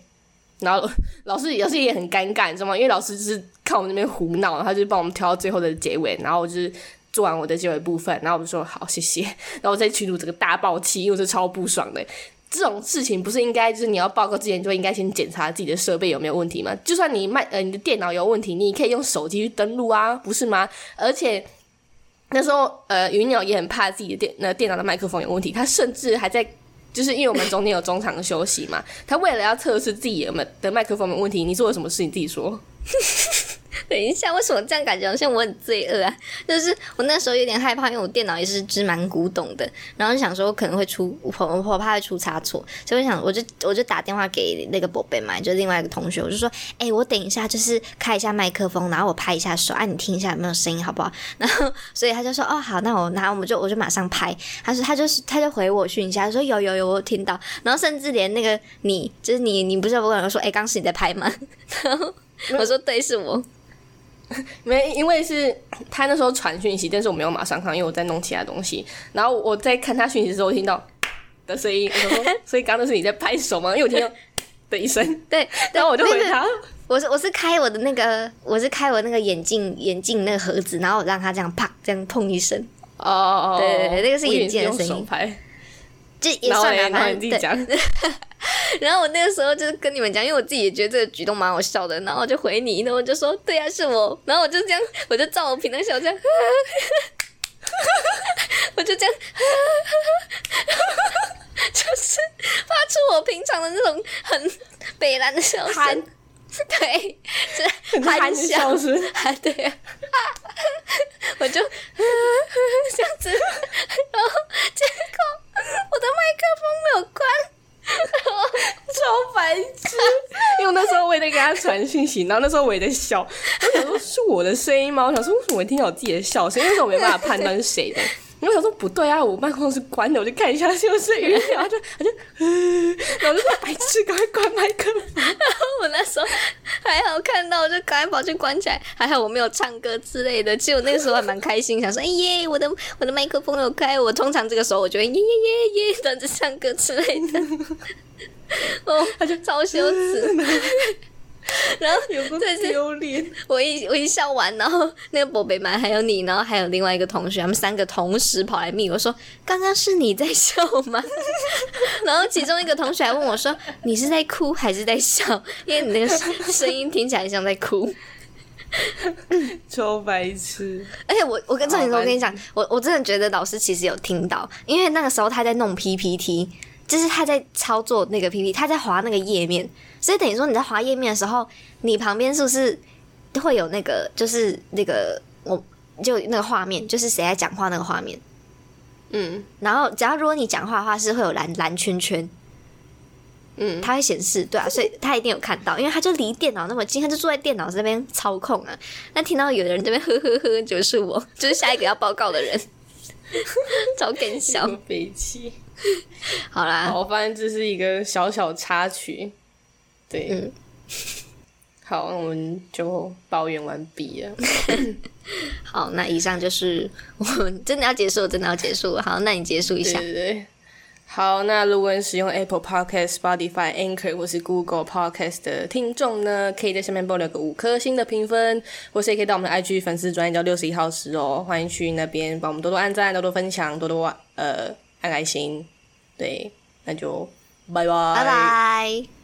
然后老师老师也很尴尬，你知道吗？因为老师就是看我们那边胡闹，他就帮我们挑到最后的结尾。然后我就是做完我的结尾部分，然后我就说好谢谢。然后我再群主这个大爆气，因为我是超不爽的。这种事情不是应该就是你要报告之前就应该先检查自己的设备有没有问题吗？就算你卖呃你的电脑有问题，你可以用手机去登录啊，不是吗？而且那时候呃云鸟也很怕自己的电那电脑的麦克风有问题，他甚至还在就是因为我们中间有中场休息嘛，他为了要测试自己有没有的麦克风没问题，你做了什么事你自己说。等一下，为什么这样感觉好像我很罪恶啊？就是我那时候有点害怕，因为我电脑也是只蛮古董的，然后想说可能会出，我我怕会出差错，所以我想我就我就打电话给那个宝贝嘛，就另外一个同学，我就说，哎，我等一下就是开一下麦克风，然后我拍一下手，啊，你听一下有没有声音，好不好？然后所以他就说，哦，好，那我拿我们就我就马上拍。他说他就是他就回我讯息，他说有有有，我听到。然后甚至连那个你就是你你不是不可能说，哎，刚是你在拍吗？然后我说对，是我。没，因为是他那时候传讯息，但是我没有马上看，因为我在弄其他东西。然后我在看他讯息的时候，我听到 的声音，我说：“所以刚刚是你在拍手吗？”因为我听到的一声，对，然后我就回他：“我是我是开我的那个，我是开我那个眼镜眼镜那个盒子，然后我让他这样啪这样碰一声。”哦哦哦，对对对，那个是眼镜的声音。这也算了，反正对。然后我那个时候就是跟你们讲，因为我自己也觉得这个举动蛮好笑的，然后我就回你，然后我就说对啊，是我，然后我就这样，我就照我平常笑这样，我就这样，就是发出我平常的那种很北蓝的笑声，对，是憨笑声，啊对。啊，我就这样子，然后结果我的麦克风没有关。超白痴！因为那时候我也在给他传讯息，然后那时候我也在笑。我想说是我的声音吗？我想说为什么我听到我自己的笑声？因为我没办法判断是谁的。我想说不对啊，我麦克风是关的，我就看一下是不是鱼鸟，就他就，然后就说白痴，赶快关麦克风。然后我那时候还好看到，我就赶快跑去关起来。还好我没有唱歌之类的，其实我那个时候还蛮开心，想说哎耶，我的我的麦克风有开。我通常这个时候我就会耶耶耶耶，等着唱歌之类的。哦，他就超羞耻。然后有个丢脸，我一我一笑完，然后那个宝贝们还有你，然后还有另外一个同学，他们三个同时跑来密我说：“刚刚是你在笑吗？” 然后其中一个同学还问我说：“你是在哭还是在笑？因为你那个声音听起来像在哭。”超白痴！而且我我跟郑宇说，我跟你讲，我我真的觉得老师其实有听到，因为那个时候他在弄 PPT。就是他在操作那个 PPT，他在划那个页面，所以等于说你在滑页面的时候，你旁边是不是会有那个就是那个我就那个画面，就是谁在讲话那个画面？嗯，然后只要如果你讲话的话，是会有蓝蓝圈圈，嗯，它会显示，对啊，所以他一定有看到，因为他就离电脑那么近，他就坐在电脑这边操控啊。那听到有人这边呵呵呵，就是我，就是下一个要报告的人，超搞笑，悲气。好啦，我发现这是一个小小插曲，对，嗯，好，那我们就抱怨完毕了。好，那以上就是我们真的要结束，真的要结束。好，那你结束一下。对对对，好，那如果你使用 Apple Podcast、Spotify、Anchor 或是 Google Podcast 的听众呢，可以在下面帮留个五颗星的评分，或是也可以到我们的 IG 粉丝专业叫六十一号时哦，欢迎去那边帮我们多多按赞、多多分享、多多呃按爱心。对，那就拜拜，拜拜。